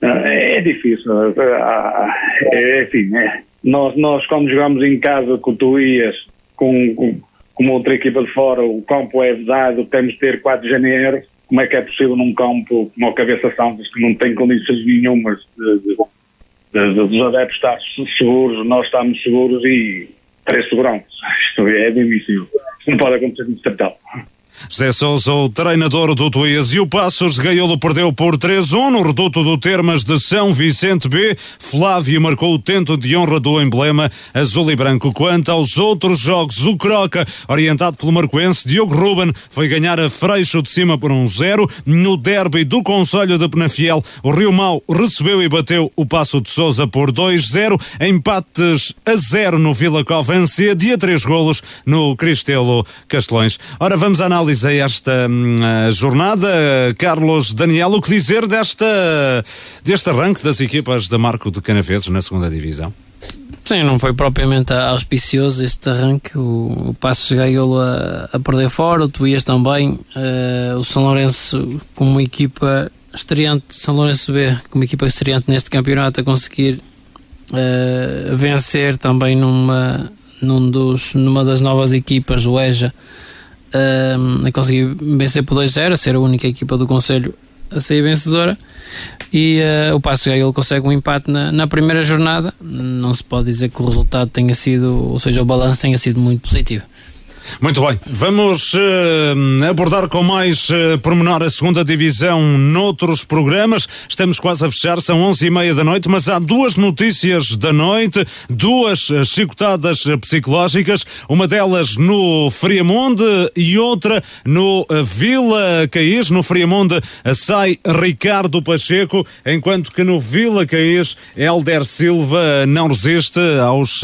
Speaker 12: É, é difícil. É, é assim, é. Nós, nós quando jogamos em casa com tu ias, com, com, com outra equipa de fora, o campo é vedado, temos de ter 4 de janeiro. Como é que é possível num campo como o Cabeça Santos, que não tem condições nenhumas de, de, de, dos adeptos estar seguros, nós estamos seguros e três seguranças. Isto é difícil. Não pode acontecer no Sertão.
Speaker 1: José Sousa, o treinador do Tuías e o Passos de Gaiolo perdeu por 3-1 no reduto do Termas de São Vicente B. Flávio marcou o tento de honra do emblema azul e branco. Quanto aos outros jogos, o Croca, orientado pelo marcoense Diogo Ruben, foi ganhar a Freixo de cima por 1-0. Um no derby do Conselho de Penafiel, o Rio Mau recebeu e bateu o Passo de Souza por 2-0. Empates a 0 no Vila Covense, dia 3 golos no Cristelo Castelões. Ora, vamos à análise analisei esta uh, jornada. Carlos Daniel, o que dizer desta, deste arranque das equipas da Marco de Canaveses na segunda divisão?
Speaker 9: Sim, não foi propriamente auspicioso este arranque. O, o Passo ganhou a, a perder fora, o Tuías também. Uh, o São Lourenço, como equipa estreante, São Lourenço B, como equipa estreante neste campeonato, a conseguir uh, vencer também numa, num dos, numa das novas equipas, o EJA um, consegui vencer por 2-0, ser a única equipa do Conselho a sair vencedora. E uh, o Passo ele consegue um empate na, na primeira jornada. Não se pode dizer que o resultado tenha sido, ou seja, o balanço tenha sido muito positivo.
Speaker 1: Muito bem, vamos uh, abordar com mais uh, pormenor a segunda divisão noutros programas. Estamos quase a fechar, são onze e meia da noite, mas há duas notícias da noite, duas uh, chicotadas uh, psicológicas, uma delas no Friamonde e outra no uh, Vila Caís. No Friamonde sai Ricardo Pacheco, enquanto que no Vila Caís Helder Silva não resiste aos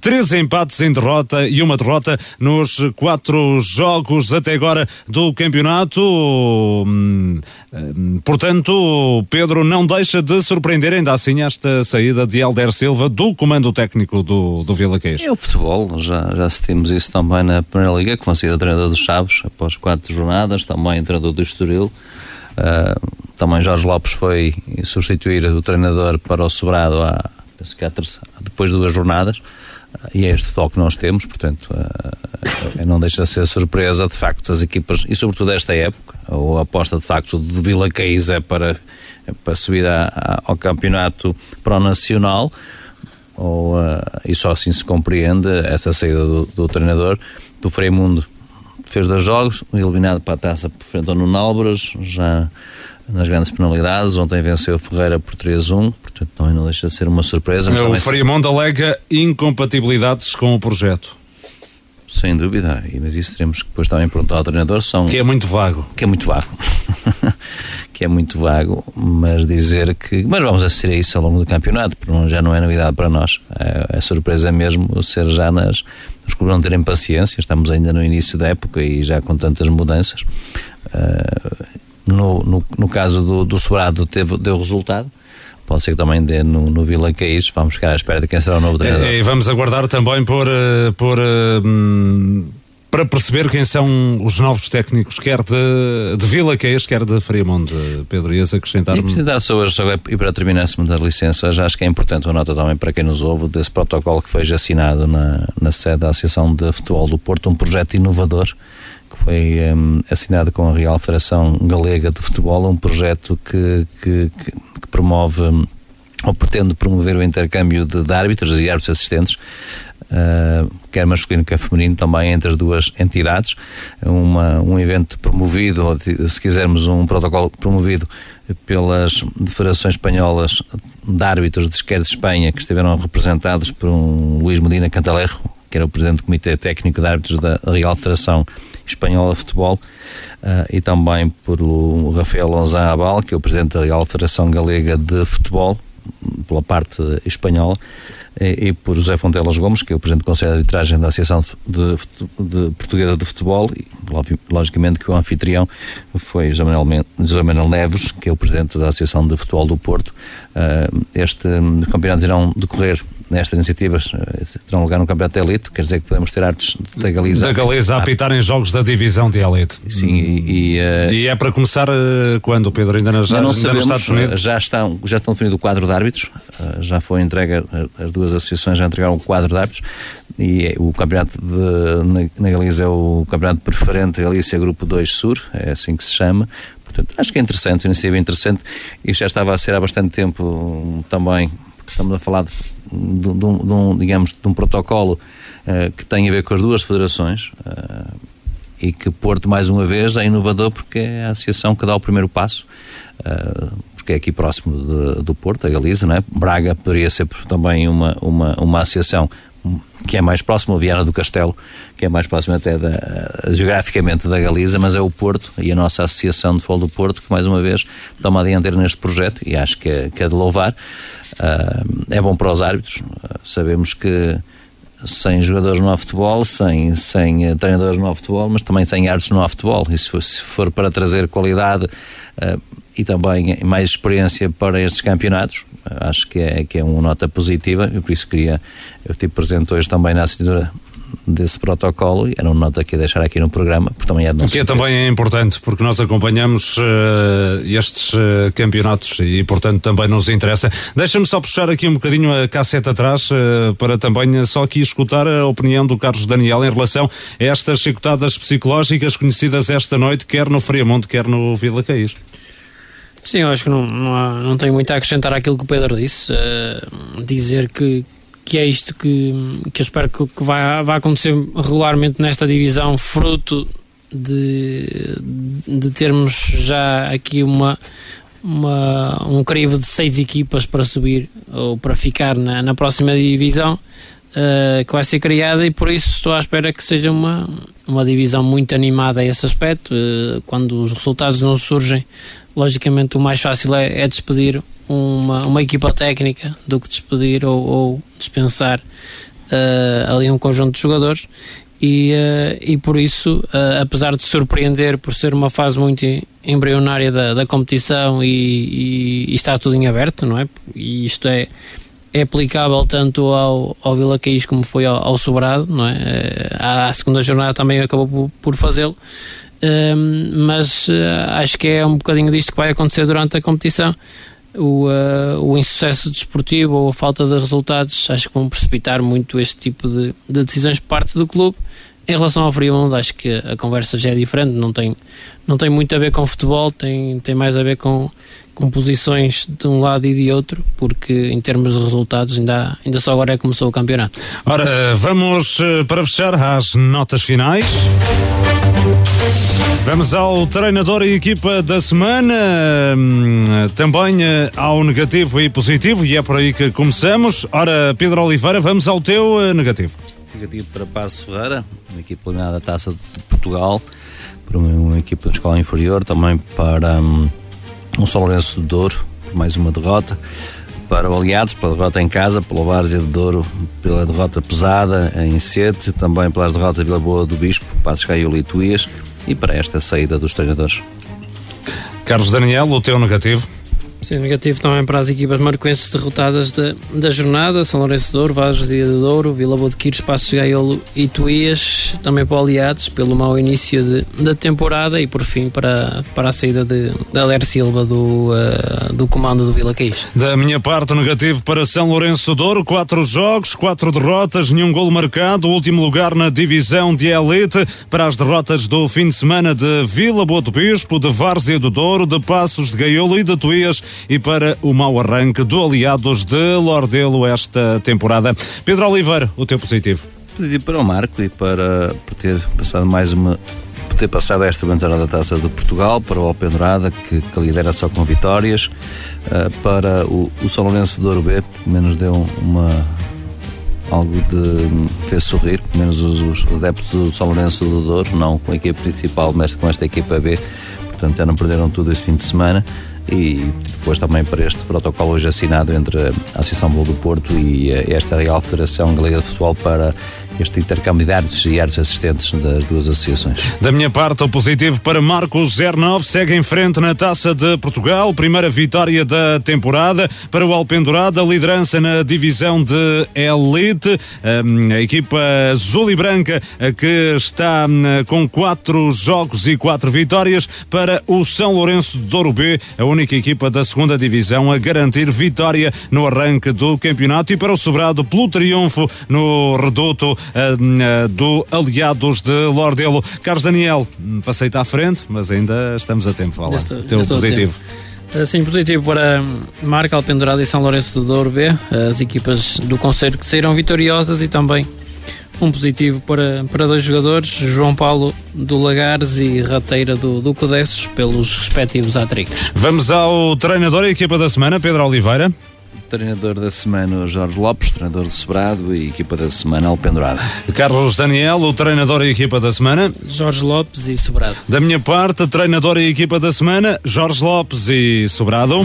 Speaker 1: três empates em derrota e uma derrota nos quatro jogos até agora do campeonato. Hum, hum, portanto, Pedro não deixa de surpreender ainda assim esta saída de Helder Silva do comando técnico do, do Vila Queijo.
Speaker 8: É o futebol, já, já assistimos isso também na Primeira Liga, com a saída do treinador dos Chaves após quatro jornadas, também treinador do Estoril. Uh, também Jorge Lopes foi substituir o treinador para o Sobrado há, penso que há depois de duas jornadas e é este toque que nós temos, portanto, uh, não deixa de ser surpresa, de facto, as equipas, e sobretudo esta época, ou a aposta de facto de Vila Caís é para, para subir a, ao campeonato pró-nacional, ou, uh, e só assim se compreende essa saída do, do treinador, do Freimundo fez dois jogos, eliminado para a taça frente ao Nuno Álvares, já nas grandes penalidades. Ontem venceu Ferreira por 3-1, portanto não, não deixa de ser uma surpresa.
Speaker 1: Mas o Friamonte alega incompatibilidades com o projeto.
Speaker 8: Sem dúvida, mas isso teremos que depois também perguntar ao treinador. São,
Speaker 1: que é muito vago.
Speaker 8: Que é muito vago. (laughs) que é muito vago, mas dizer que. Mas vamos assistir a isso ao longo do campeonato, porque já não é novidade para nós. É, é surpresa mesmo ser já nas. Os clubes não terem paciência, estamos ainda no início da época e já com tantas mudanças. Uh, no, no, no caso do, do Sobrado teve, deu resultado pode ser que também dê no, no Vila Caís. Vamos ficar à espera de quem será o novo treinador.
Speaker 1: E, e vamos aguardar também por, eh, por hum, para perceber quem são os novos técnicos, quer de, de Vila Caís, quer de Friamonte. Pedro, ias acrescentar?
Speaker 8: E acrescentar só hoje, e para terminar, se me dá licença, já acho que é importante uma nota também para quem nos ouve desse protocolo que foi assinado na, na sede da Associação de Futebol do Porto, um projeto inovador que foi um, assinado com a Real Federação Galega de Futebol, um projeto que, que, que promove ou pretende promover o intercâmbio de, de árbitros e árbitros assistentes, uh, quer masculino quer feminino, também entre as duas entidades. Uma, um evento promovido, ou se quisermos, um protocolo promovido pelas federações espanholas de árbitros de esquerda de Espanha, que estiveram representados por um Luís Medina Cantalerro, que era o presidente do Comitê Técnico de Árbitros da Real Federação Espanhola de Futebol, uh, e também por o Rafael Lonzán Abal, que é o presidente da Real Federação Galega de Futebol, pela parte espanhola, e, e, por José Fontelas Gomes, que é o presidente do Conselho de Arbitragem da Associação de, de, de Portuguesa de Futebol, e logicamente que o anfitrião foi José Manuel, José Manuel Neves, que é o presidente da Associação de Futebol do Porto. Uh, este campeonato irão decorrer nestas iniciativas terão lugar no Campeonato de Elite, quer dizer que podemos ter artes da Galiza.
Speaker 1: Da Galiza a apitar em jogos da divisão de Elite.
Speaker 8: Sim, e,
Speaker 1: uh, e é para começar uh, quando, Pedro? Ainda, já,
Speaker 8: não
Speaker 1: ainda
Speaker 8: sabemos,
Speaker 1: nos Estados Unidos?
Speaker 8: Já, estão, já estão definido o quadro de árbitros, uh, já foi entregue, as duas associações já entregaram o quadro de árbitros e é, o campeonato de, na, Galiza é o campeonato preferente Galícia Grupo 2 Sur, é assim que se chama. Portanto, acho que é interessante, iniciativa interessante e já estava a ser há bastante tempo um, também, estamos a falar de de, de, de, um, digamos, de um protocolo uh, que tem a ver com as duas federações uh, e que Porto, mais uma vez, é inovador porque é a associação que dá o primeiro passo, uh, porque é aqui próximo de, do Porto, a Galiza, não é? Braga poderia ser também uma, uma, uma associação que é mais próximo a Viana do Castelo, que é mais próximo até da, geograficamente da Galiza, mas é o Porto e a nossa Associação de Futebol do Porto que mais uma vez toma a dianteira neste projeto e acho que é, que é de louvar. Uh, é bom para os árbitros. Uh, sabemos que sem jogadores não há futebol, sem, sem uh, treinadores não há futebol, mas também sem árbitros não há futebol. E se for, se for para trazer qualidade e também mais experiência para estes campeonatos, acho que é, que é uma nota positiva. Eu por isso queria, eu tive presente hoje também na assinatura desse protocolo e era uma nota que ia deixar aqui no programa, porque também é de
Speaker 1: Que é também é importante, porque nós acompanhamos uh, estes uh, campeonatos e, portanto, também nos interessa. Deixa-me só puxar aqui um bocadinho a cassete atrás uh, para também só aqui escutar a opinião do Carlos Daniel em relação a estas chicotadas psicológicas conhecidas esta noite, quer no Friamonte, quer no Vila Caís.
Speaker 9: Sim, eu acho que não, não, há, não tenho muito a acrescentar àquilo que o Pedro disse. Uh, dizer que, que é isto que, que eu espero que, que vai, vai acontecer regularmente nesta divisão, fruto de, de termos já aqui uma, uma, um crivo de seis equipas para subir ou para ficar na, na próxima divisão. Uh, que vai ser criada e por isso estou à espera que seja uma, uma divisão muito animada a esse aspecto. Uh, quando os resultados não surgem, logicamente o mais fácil é, é despedir uma, uma equipa técnica do que despedir ou, ou dispensar uh, ali um conjunto de jogadores e, uh, e por isso, uh, apesar de surpreender por ser uma fase muito embrionária da, da competição e, e, e, está tudo em aberto, não é? E isto é, é aplicável tanto ao, ao Vila Caís como foi ao, ao Sobrado, não é? A segunda jornada também acabou por, por fazê-lo mas uh, acho que é um bocadinho disto que vai acontecer durante a competição. O, uh, o insucesso desportivo ou a falta de resultados acho que vão precipitar muito este tipo de, de decisões por parte do clube. Em relação ao Friamundo, acho que a conversa já é diferente, não tem, não tem muito a ver com futebol, tem, tem mais a ver com, com posições de um lado e de outro, porque em termos de resultados ainda, ainda só agora é que começou o campeonato.
Speaker 1: Ora, vamos eh, para fechar as notas finais. Vamos ao treinador e equipa da semana, hum, também eh, ao negativo e positivo, e é por aí que começamos. Ora, Pedro Oliveira, vamos ao teu eh, negativo.
Speaker 8: Negativo para Passo Ferreira, uma equipa eliminada da Taça de Portugal, para uma equipa de escola inferior, também para um, um São Lourenço de Douro, mais uma derrota para o Aliados, pela derrota em casa, pela Várzea de Douro, pela derrota pesada em Sete, também pelas derrotas de Vila Boa do Bispo, Passos Caio e Tuías, e para esta saída dos treinadores.
Speaker 1: Carlos Daniel, o teu negativo?
Speaker 9: Sim, negativo também para as equipas marcoenses derrotadas da, da jornada, São Lourenço de Douro, Vazos de Douro, Vila Boa de Quires, Passos de Gaiolo e Tuías, também para Aliados, pelo mau início de, da temporada e por fim para, para a saída de, de Aler Silva do, uh, do comando do Vila Caís.
Speaker 1: Da minha parte, negativo para São Lourenço de Douro, quatro jogos, quatro derrotas, nenhum golo marcado, último lugar na divisão de elite, para as derrotas do fim de semana de Vila Boa do Bispo, de Várzea do Douro, de Passos de Gaiolo e de Tuías, e para o mau arranque do Aliados de Lordelo esta temporada. Pedro Oliveira, o teu positivo.
Speaker 8: Positivo para o Marco e para por ter passado mais uma por ter passado esta aventura da Taça de Portugal para o Alpendurada, que, que lidera só com vitórias, uh, para o, o São Lourenço de Ouro B, pelo menos deu uma algo de fez sorrir, pelo menos os, os adeptos do São Lourenço do Douro, não com a equipe principal, mas com esta equipa B, portanto já não perderam tudo este fim de semana e depois também para este protocolo hoje assinado entre a Associação Boa do Porto e esta Real Federação Galega de Futebol para este intercâmbio de árbitros e árbitros assistentes das duas associações.
Speaker 1: Da minha parte, o positivo para Marcos 09 segue em frente na Taça de Portugal, primeira vitória da temporada. Para o Alpendurada, liderança na divisão de Elite, a equipa azul e branca que está com quatro jogos e quatro vitórias. Para o São Lourenço de Douro B, a única equipa da segunda divisão a garantir vitória no arranque do campeonato. E para o Sobrado pelo triunfo no reduto do Aliados de Lordelo. Carlos Daniel, passeita à frente, mas ainda estamos a tempo. Fala, estou, teu positivo.
Speaker 9: Sim, positivo para Marca Alpendurada e São Lourenço do Douro B, as equipas do Conselho que saíram vitoriosas e também um positivo para, para dois jogadores, João Paulo do Lagares e Rateira do, do Codessos, pelos respectivos atricos.
Speaker 1: Vamos ao treinador e equipa da semana, Pedro Oliveira.
Speaker 8: Treinador da semana Jorge Lopes, treinador de Sobrado e equipa da semana Alpendurada.
Speaker 1: Carlos Daniel, o treinador e equipa da semana.
Speaker 9: Jorge Lopes e Sobrado.
Speaker 1: Da minha parte, treinador e equipa da semana, Jorge Lopes e Sobrado.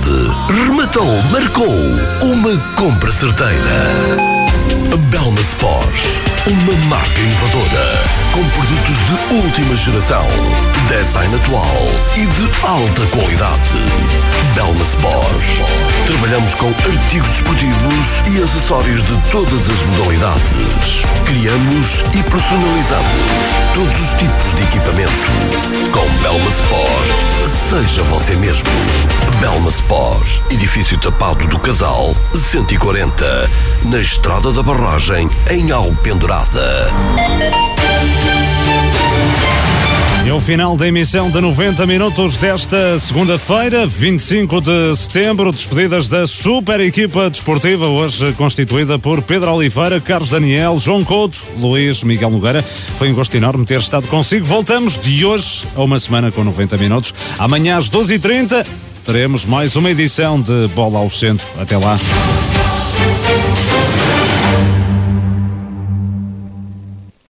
Speaker 2: rematou, marcou uma compra certeira. Belma Sport, uma marca inovadora com produtos de última geração, design atual e de alta qualidade. Belma Sport. Trabalhamos com artigos desportivos e acessórios de todas as modalidades. Criamos e personalizamos todos os tipos de equipamento. Com Belma Sport, seja você mesmo. Belma Sport, edifício tapado do Casal, 140, na Estrada da Barragem, em Alpendurada.
Speaker 1: E o final da emissão de 90 minutos desta segunda-feira, 25 de setembro, despedidas da super equipa desportiva, hoje constituída por Pedro Oliveira, Carlos Daniel, João Couto, Luís Miguel Nogueira. Foi um gosto enorme ter estado consigo. Voltamos de hoje a uma semana com 90 minutos. Amanhã às 12h30 teremos mais uma edição de Bola ao Centro. Até lá.